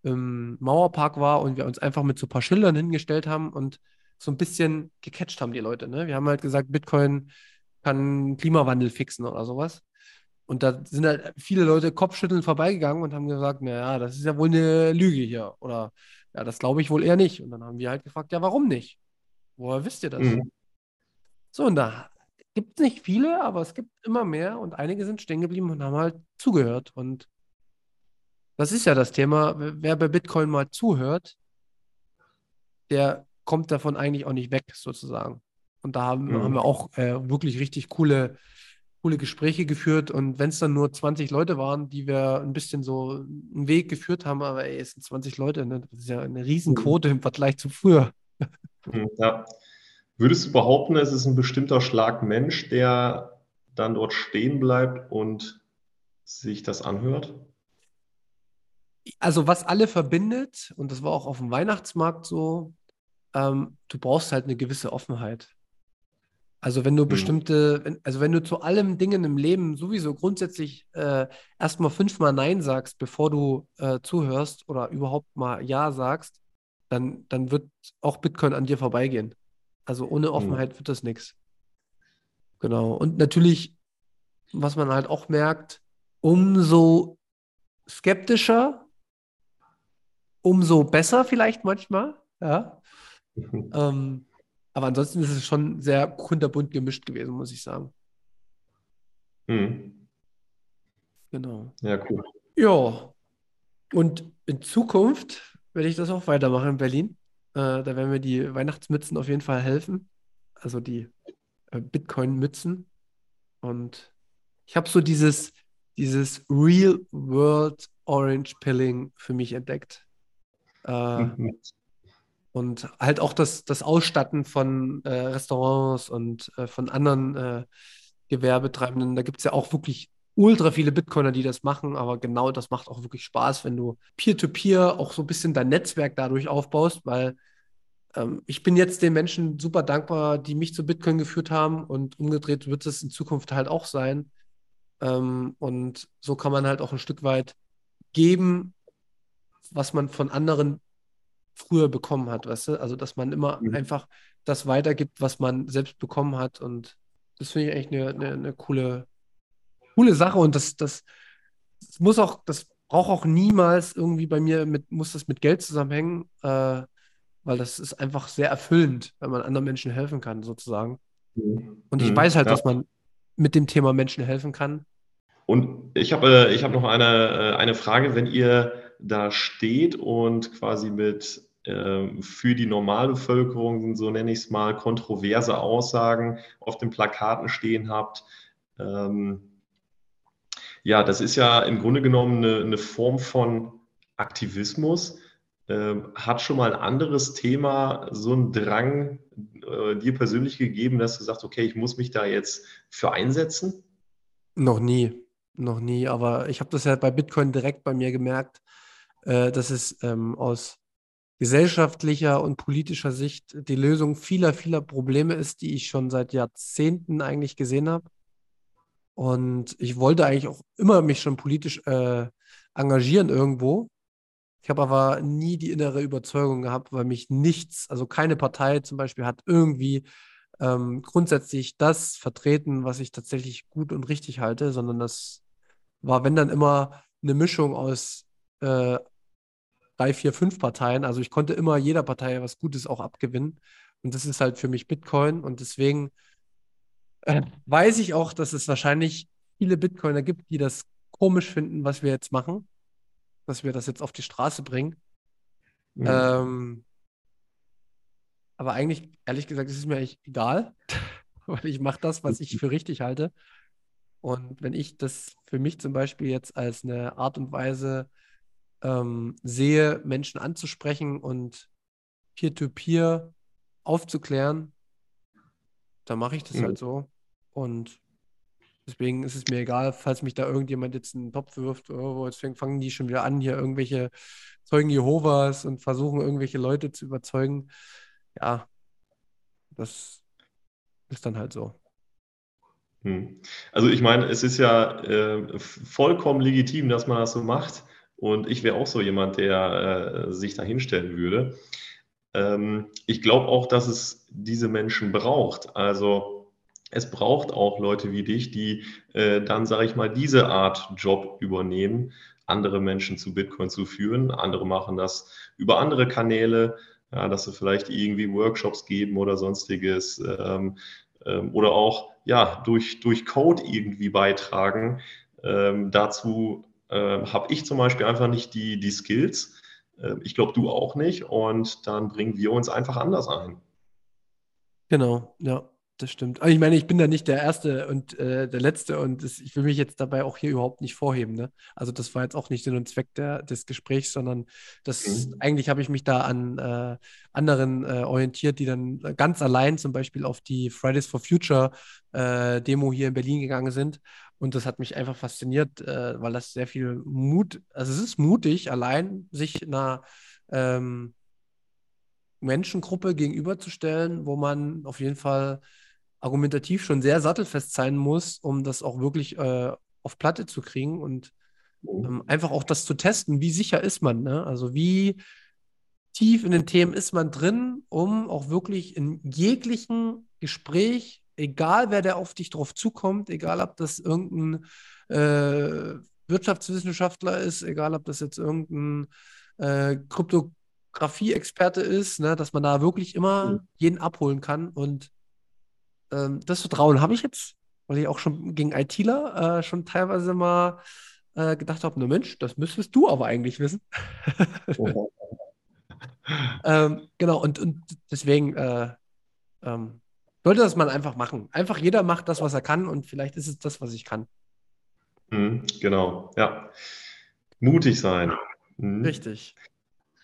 im Mauerpark war und wir uns einfach mit so ein paar Schildern hingestellt haben und so ein bisschen gecatcht haben die Leute. Ne? Wir haben halt gesagt, Bitcoin kann Klimawandel fixen oder sowas. Und da sind halt viele Leute kopfschüttelnd vorbeigegangen und haben gesagt, naja, das ist ja wohl eine Lüge hier. Oder ja, das glaube ich wohl eher nicht. Und dann haben wir halt gefragt, ja, warum nicht? Woher wisst ihr das? Mhm. So, und da gibt es nicht viele, aber es gibt immer mehr und einige sind stehen geblieben und haben halt zugehört. Und das ist ja das Thema, wer bei Bitcoin mal zuhört, der kommt davon eigentlich auch nicht weg, sozusagen. Und da haben, Mhm. haben wir auch äh, wirklich richtig coole, coole Gespräche geführt. Und wenn es dann nur 20 Leute waren, die wir ein bisschen so einen Weg geführt haben, aber ey, es sind 20 Leute, ne? Das ist ja eine Riesenquote im Vergleich zu früher. Mhm, Ja. Würdest du behaupten, es ist ein bestimmter Schlag Mensch, der dann dort stehen bleibt und sich das anhört? Also was alle verbindet, und das war auch auf dem Weihnachtsmarkt so, ähm, du brauchst halt eine gewisse Offenheit. Also wenn du Mhm. bestimmte, wenn, also wenn du zu allem Dingen im Leben sowieso grundsätzlich äh, erstmal fünfmal Nein sagst, bevor du äh, zuhörst oder überhaupt mal Ja sagst, dann, dann wird auch Bitcoin an dir vorbeigehen. Also ohne Offenheit wird das nichts. Genau. Und natürlich, was man halt auch merkt, umso skeptischer, umso besser vielleicht manchmal, ja. Ähm, aber ansonsten ist es schon sehr kunterbunt gemischt gewesen, muss ich sagen. Mhm. Genau. Ja, cool. Ja. Und in Zukunft werde ich das auch weitermachen in Berlin. Äh, da werden mir die Weihnachtsmützen auf jeden Fall helfen. Also die äh, Bitcoin-Mützen. Und ich habe so dieses, dieses Real World Orange Pilling für mich entdeckt. Äh, Mhm. Und halt auch das, das Ausstatten von äh, Restaurants und äh, von anderen äh, Gewerbetreibenden. Da gibt es ja auch wirklich ultra viele Bitcoiner, die das machen, aber genau das macht auch wirklich Spaß, wenn du Peer-to-Peer -Peer auch so ein bisschen dein Netzwerk dadurch aufbaust, weil ähm, ich bin jetzt den Menschen super dankbar, die mich zu Bitcoin geführt haben und umgedreht wird es in Zukunft halt auch sein. Ähm, und so kann man halt auch ein Stück weit geben, was man von anderen früher bekommen hat, weißt du? Also, dass man immer mhm. einfach das weitergibt, was man selbst bekommen hat. Und das finde ich eigentlich eine, eine, eine, coole, coole Sache. Und das, das, das, muss auch, das braucht auch niemals irgendwie bei mir mit, muss das mit Geld zusammenhängen, äh, weil das ist einfach sehr erfüllend, wenn man anderen Menschen helfen kann, sozusagen. Mhm. Und ich mhm. weiß halt, ja. dass man mit dem Thema Menschen helfen kann. Und ich habe äh, ich hab noch eine, äh, eine Frage, wenn ihr da steht und quasi mit äh, für die Normalbevölkerung, so nenne ich es mal, kontroverse Aussagen auf den Plakaten stehen habt. Ähm, ja, das ist ja im Grunde genommen eine, eine Form von Aktivismus. Ähm, hat schon mal ein anderes Thema so einen Drang äh, dir persönlich gegeben, dass du sagst, okay, ich muss mich da jetzt für einsetzen? Noch nie, noch nie. Aber ich habe das ja bei Bitcoin direkt bei mir gemerkt, äh, dass es ähm, aus gesellschaftlicher und politischer Sicht die Lösung vieler, vieler Probleme ist, die ich schon seit Jahrzehnten eigentlich gesehen habe. Und ich wollte eigentlich auch immer mich schon politisch äh, engagieren irgendwo. Ich habe aber nie die innere Überzeugung gehabt, weil mich nichts, also keine Partei zum Beispiel hat irgendwie ähm, grundsätzlich das vertreten, was ich tatsächlich gut und richtig halte, sondern das war, wenn dann immer eine Mischung aus äh, drei, vier, fünf Parteien. Also ich konnte immer jeder Partei was Gutes auch abgewinnen. Und das ist halt für mich Bitcoin. Und deswegen äh, weiß ich auch, dass es wahrscheinlich viele Bitcoiner gibt, die das komisch finden, was wir jetzt machen dass wir das jetzt auf die Straße bringen. Mhm. Ähm, aber eigentlich, ehrlich gesagt, ist es mir eigentlich egal, weil ich mache das, was ich für richtig halte. Und wenn ich das für mich zum Beispiel jetzt als eine Art und Weise ähm, sehe, Menschen anzusprechen und peer-to-peer -peer aufzuklären, dann mache ich das mhm. halt so. Und Deswegen ist es mir egal, falls mich da irgendjemand jetzt einen Topf wirft, oh, jetzt fangen die schon wieder an, hier irgendwelche Zeugen Jehovas und versuchen irgendwelche Leute zu überzeugen. Ja, das ist dann halt so. Hm. Also ich meine, es ist ja äh, vollkommen legitim, dass man das so macht. Und ich wäre auch so jemand, der äh, sich da hinstellen würde. Ähm, ich glaube auch, dass es diese Menschen braucht. Also es braucht auch Leute wie dich, die äh, dann, sage ich mal, diese Art Job übernehmen, andere Menschen zu Bitcoin zu führen. Andere machen das über andere Kanäle, ja, dass sie vielleicht irgendwie Workshops geben oder sonstiges ähm, ähm, oder auch ja, durch, durch Code irgendwie beitragen. Ähm, dazu ähm, habe ich zum Beispiel einfach nicht die, die Skills. Ähm, ich glaube, du auch nicht. Und dann bringen wir uns einfach anders ein. Genau, ja das stimmt. Aber ich meine, ich bin da nicht der Erste und äh, der Letzte und das, ich will mich jetzt dabei auch hier überhaupt nicht vorheben. Ne? Also das war jetzt auch nicht Sinn und Zweck der, des Gesprächs, sondern das mhm. eigentlich habe ich mich da an äh, anderen äh, orientiert, die dann ganz allein zum Beispiel auf die Fridays for Future äh, Demo hier in Berlin gegangen sind. Und das hat mich einfach fasziniert, äh, weil das sehr viel Mut, also es ist mutig, allein sich einer ähm, Menschengruppe gegenüberzustellen, wo man auf jeden Fall argumentativ schon sehr sattelfest sein muss, um das auch wirklich äh, auf Platte zu kriegen und mhm. ähm, einfach auch das zu testen. Wie sicher ist man? Ne? Also wie tief in den Themen ist man drin, um auch wirklich in jeglichen Gespräch, egal wer der auf dich drauf zukommt, egal ob das irgendein äh, Wirtschaftswissenschaftler ist, egal ob das jetzt irgendein äh, Kryptographie-Experte ist, ne, dass man da wirklich immer mhm. jeden abholen kann und ähm, das Vertrauen habe ich jetzt, weil ich auch schon gegen ITler äh, schon teilweise mal äh, gedacht habe, ne Mensch, das müsstest du aber eigentlich wissen. ähm, genau, und, und deswegen äh, ähm, sollte das man einfach machen. Einfach jeder macht das, was er kann und vielleicht ist es das, was ich kann. Mhm, genau, ja. Mutig sein. Mhm. Richtig,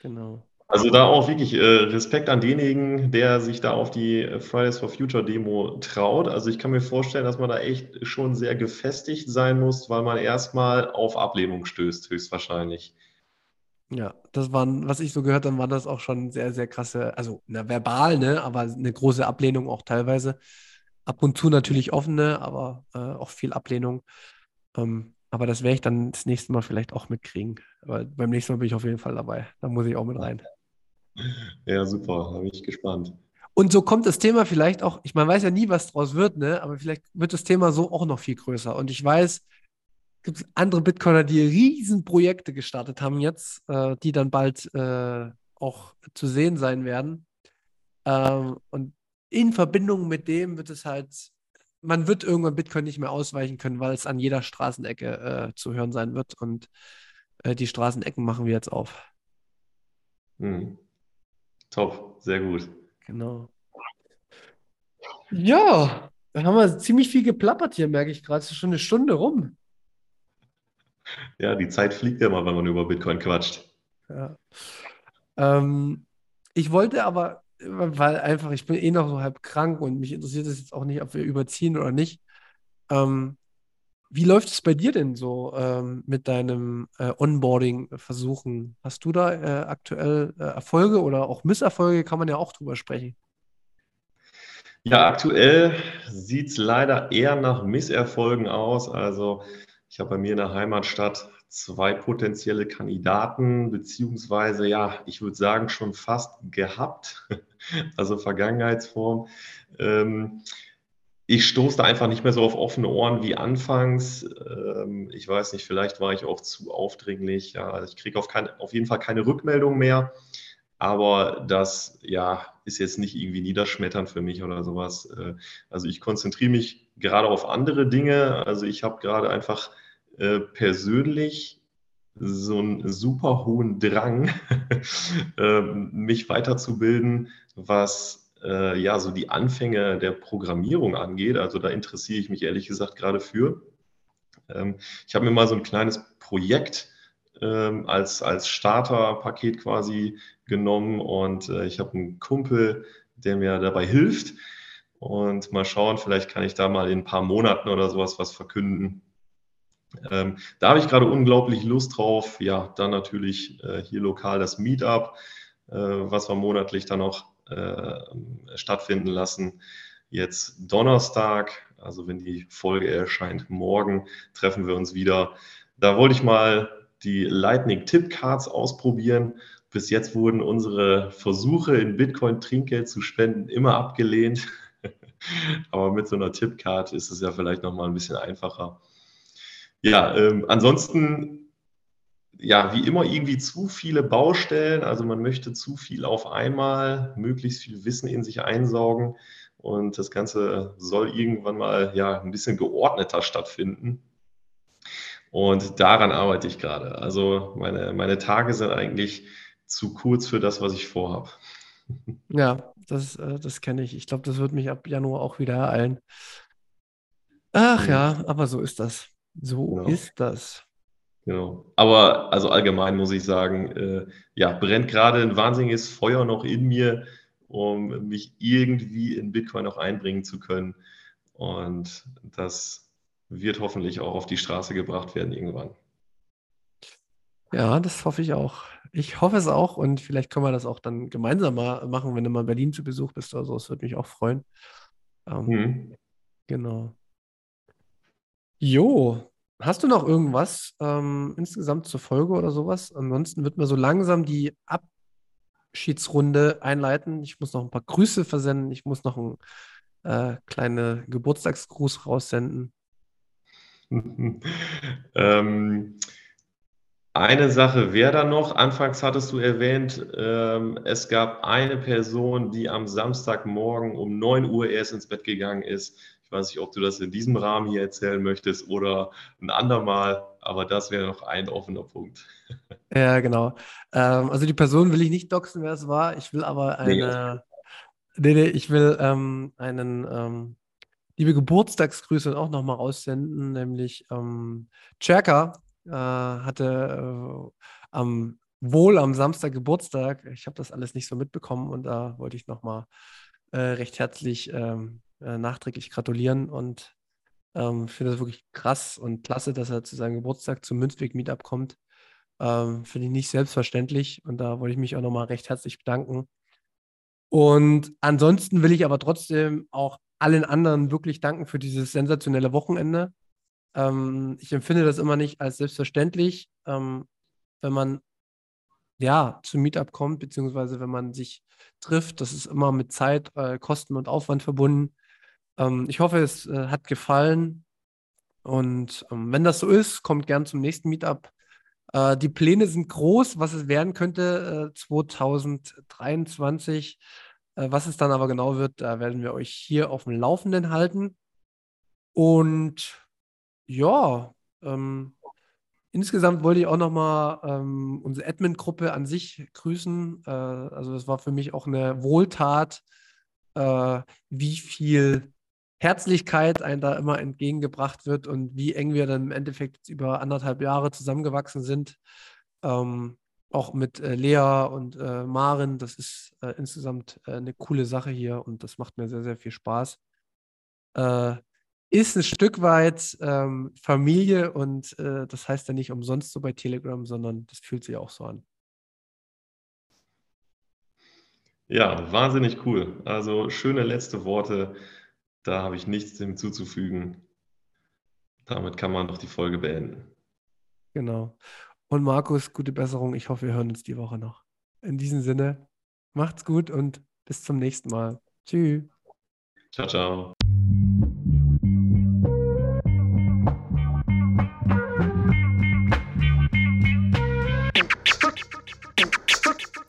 genau. Also da auch wirklich äh, Respekt an denjenigen, der sich da auf die Fridays for Future Demo traut. Also ich kann mir vorstellen, dass man da echt schon sehr gefestigt sein muss, weil man erstmal auf Ablehnung stößt, höchstwahrscheinlich. Ja, das waren, was ich so gehört habe, waren das auch schon sehr, sehr krasse, also na, verbal, ne, aber eine große Ablehnung auch teilweise. Ab und zu natürlich offene, aber äh, auch viel Ablehnung. Ähm, aber das werde ich dann das nächste Mal vielleicht auch mitkriegen. Aber beim nächsten Mal bin ich auf jeden Fall dabei. Da muss ich auch mit rein. Ja, super, da bin ich gespannt. Und so kommt das Thema vielleicht auch, ich meine, weiß ja nie, was draus wird, ne? Aber vielleicht wird das Thema so auch noch viel größer. Und ich weiß, gibt es andere Bitcoiner, die Riesenprojekte gestartet haben jetzt, äh, die dann bald äh, auch zu sehen sein werden. Ähm, und in Verbindung mit dem wird es halt, man wird irgendwann Bitcoin nicht mehr ausweichen können, weil es an jeder Straßenecke äh, zu hören sein wird. Und äh, die Straßenecken machen wir jetzt auf. Hm. Top, sehr gut. Genau. Ja, dann haben wir ziemlich viel geplappert hier, merke ich gerade. Es ist schon eine Stunde rum. Ja, die Zeit fliegt ja mal, wenn man über Bitcoin quatscht. Ja. Ähm, ich wollte aber, weil einfach, ich bin eh noch so halb krank und mich interessiert es jetzt auch nicht, ob wir überziehen oder nicht. Ähm, wie läuft es bei dir denn so ähm, mit deinem äh, Onboarding-Versuchen? Hast du da äh, aktuell äh, Erfolge oder auch Misserfolge? Kann man ja auch drüber sprechen. Ja, aktuell sieht es leider eher nach Misserfolgen aus. Also ich habe bei mir in der Heimatstadt zwei potenzielle Kandidaten, beziehungsweise ja, ich würde sagen, schon fast gehabt, also Vergangenheitsform. Ähm, ich stoße da einfach nicht mehr so auf offene Ohren wie anfangs. Ähm, ich weiß nicht, vielleicht war ich auch zu aufdringlich. Ja, also ich kriege auf, auf jeden Fall keine Rückmeldung mehr. Aber das ja, ist jetzt nicht irgendwie niederschmetternd für mich oder sowas. Äh, also ich konzentriere mich gerade auf andere Dinge. Also ich habe gerade einfach äh, persönlich so einen super hohen Drang, ähm, mich weiterzubilden, was äh, ja so die Anfänge der Programmierung angeht. Also da interessiere ich mich ehrlich gesagt gerade für. Ähm, ich habe mir mal so ein kleines Projekt ähm, als, als Starterpaket quasi genommen und äh, ich habe einen Kumpel, der mir dabei hilft. Und mal schauen, vielleicht kann ich da mal in ein paar Monaten oder sowas was verkünden. Ähm, da habe ich gerade unglaublich Lust drauf. Ja, dann natürlich äh, hier lokal das Meetup, äh, was wir monatlich dann noch äh, stattfinden lassen. Jetzt Donnerstag, also wenn die Folge erscheint, morgen treffen wir uns wieder. Da wollte ich mal die Lightning Tip Cards ausprobieren. Bis jetzt wurden unsere Versuche in Bitcoin Trinkgeld zu spenden immer abgelehnt. Aber mit so einer Tippcard ist es ja vielleicht noch mal ein bisschen einfacher. Ja, ähm, ansonsten ja, wie immer irgendwie zu viele Baustellen. Also man möchte zu viel auf einmal, möglichst viel Wissen in sich einsaugen. Und das Ganze soll irgendwann mal ja ein bisschen geordneter stattfinden. Und daran arbeite ich gerade. Also meine, meine Tage sind eigentlich zu kurz für das, was ich vorhabe. Ja, das, äh, das kenne ich. Ich glaube, das wird mich ab Januar auch wieder ereilen. Ach ja, aber so ist das. So genau. ist das. Genau. Aber also allgemein muss ich sagen, äh, ja, brennt gerade ein wahnsinniges Feuer noch in mir, um mich irgendwie in Bitcoin noch einbringen zu können. Und das wird hoffentlich auch auf die Straße gebracht werden irgendwann. Ja, das hoffe ich auch. Ich hoffe es auch und vielleicht können wir das auch dann gemeinsam mal machen, wenn du mal in Berlin zu Besuch bist oder so. Das würde mich auch freuen. Ähm, mhm. Genau. Jo, Hast du noch irgendwas ähm, insgesamt zur Folge oder sowas? Ansonsten wird man so langsam die Abschiedsrunde einleiten. Ich muss noch ein paar Grüße versenden. Ich muss noch einen äh, kleinen Geburtstagsgruß raussenden. ähm, eine Sache wäre da noch. Anfangs hattest du erwähnt, ähm, es gab eine Person, die am Samstagmorgen um 9 Uhr erst ins Bett gegangen ist. Ich weiß nicht, ob du das in diesem Rahmen hier erzählen möchtest oder ein andermal, aber das wäre noch ein offener Punkt. Ja, genau. Ähm, also die Person will ich nicht doxen, wer es war. Ich will aber eine. Nee, nee, ich will ähm, einen ähm, liebe Geburtstagsgrüße auch nochmal aussenden, nämlich ähm, Cherka äh, hatte äh, am wohl am Samstag Geburtstag. Ich habe das alles nicht so mitbekommen und da wollte ich nochmal äh, recht herzlich ähm, äh, nachträglich gratulieren und ähm, finde das wirklich krass und klasse, dass er zu seinem Geburtstag zum Münzweg-Meetup kommt. Ähm, finde ich nicht selbstverständlich und da wollte ich mich auch nochmal recht herzlich bedanken. Und ansonsten will ich aber trotzdem auch allen anderen wirklich danken für dieses sensationelle Wochenende. Ähm, ich empfinde das immer nicht als selbstverständlich, ähm, wenn man ja zum Meetup kommt, beziehungsweise wenn man sich trifft. Das ist immer mit Zeit, äh, Kosten und Aufwand verbunden. Ähm, ich hoffe, es äh, hat gefallen. Und ähm, wenn das so ist, kommt gern zum nächsten Meetup. Äh, die Pläne sind groß, was es werden könnte 2023. Äh, äh, was es dann aber genau wird, da werden wir euch hier auf dem Laufenden halten. Und ja, ähm, insgesamt wollte ich auch nochmal ähm, unsere Admin-Gruppe an sich grüßen. Äh, also es war für mich auch eine Wohltat, äh, wie viel Herzlichkeit einem da immer entgegengebracht wird und wie eng wir dann im Endeffekt über anderthalb Jahre zusammengewachsen sind. Ähm, auch mit äh, Lea und äh, Maren. Das ist äh, insgesamt äh, eine coole Sache hier und das macht mir sehr, sehr viel Spaß. Äh, ist ein Stück weit ähm, Familie und äh, das heißt ja nicht umsonst so bei Telegram, sondern das fühlt sich auch so an. Ja, wahnsinnig cool. Also schöne letzte Worte. Da habe ich nichts hinzuzufügen. Damit kann man doch die Folge beenden. Genau. Und Markus, gute Besserung. Ich hoffe, wir hören uns die Woche noch. In diesem Sinne, macht's gut und bis zum nächsten Mal. Tschüss. Ciao, ciao.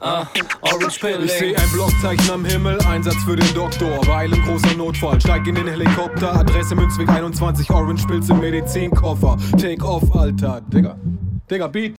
Ah, Orange Pilling. Ich sehe ein Blockzeichen am Himmel, Einsatz für den Doktor. Weil ein großer Notfall, steig in den Helikopter. Adresse Münzweg 21, Orange Pilz im Medizinkoffer. Take off, Alter. Digga, Digga, Beat.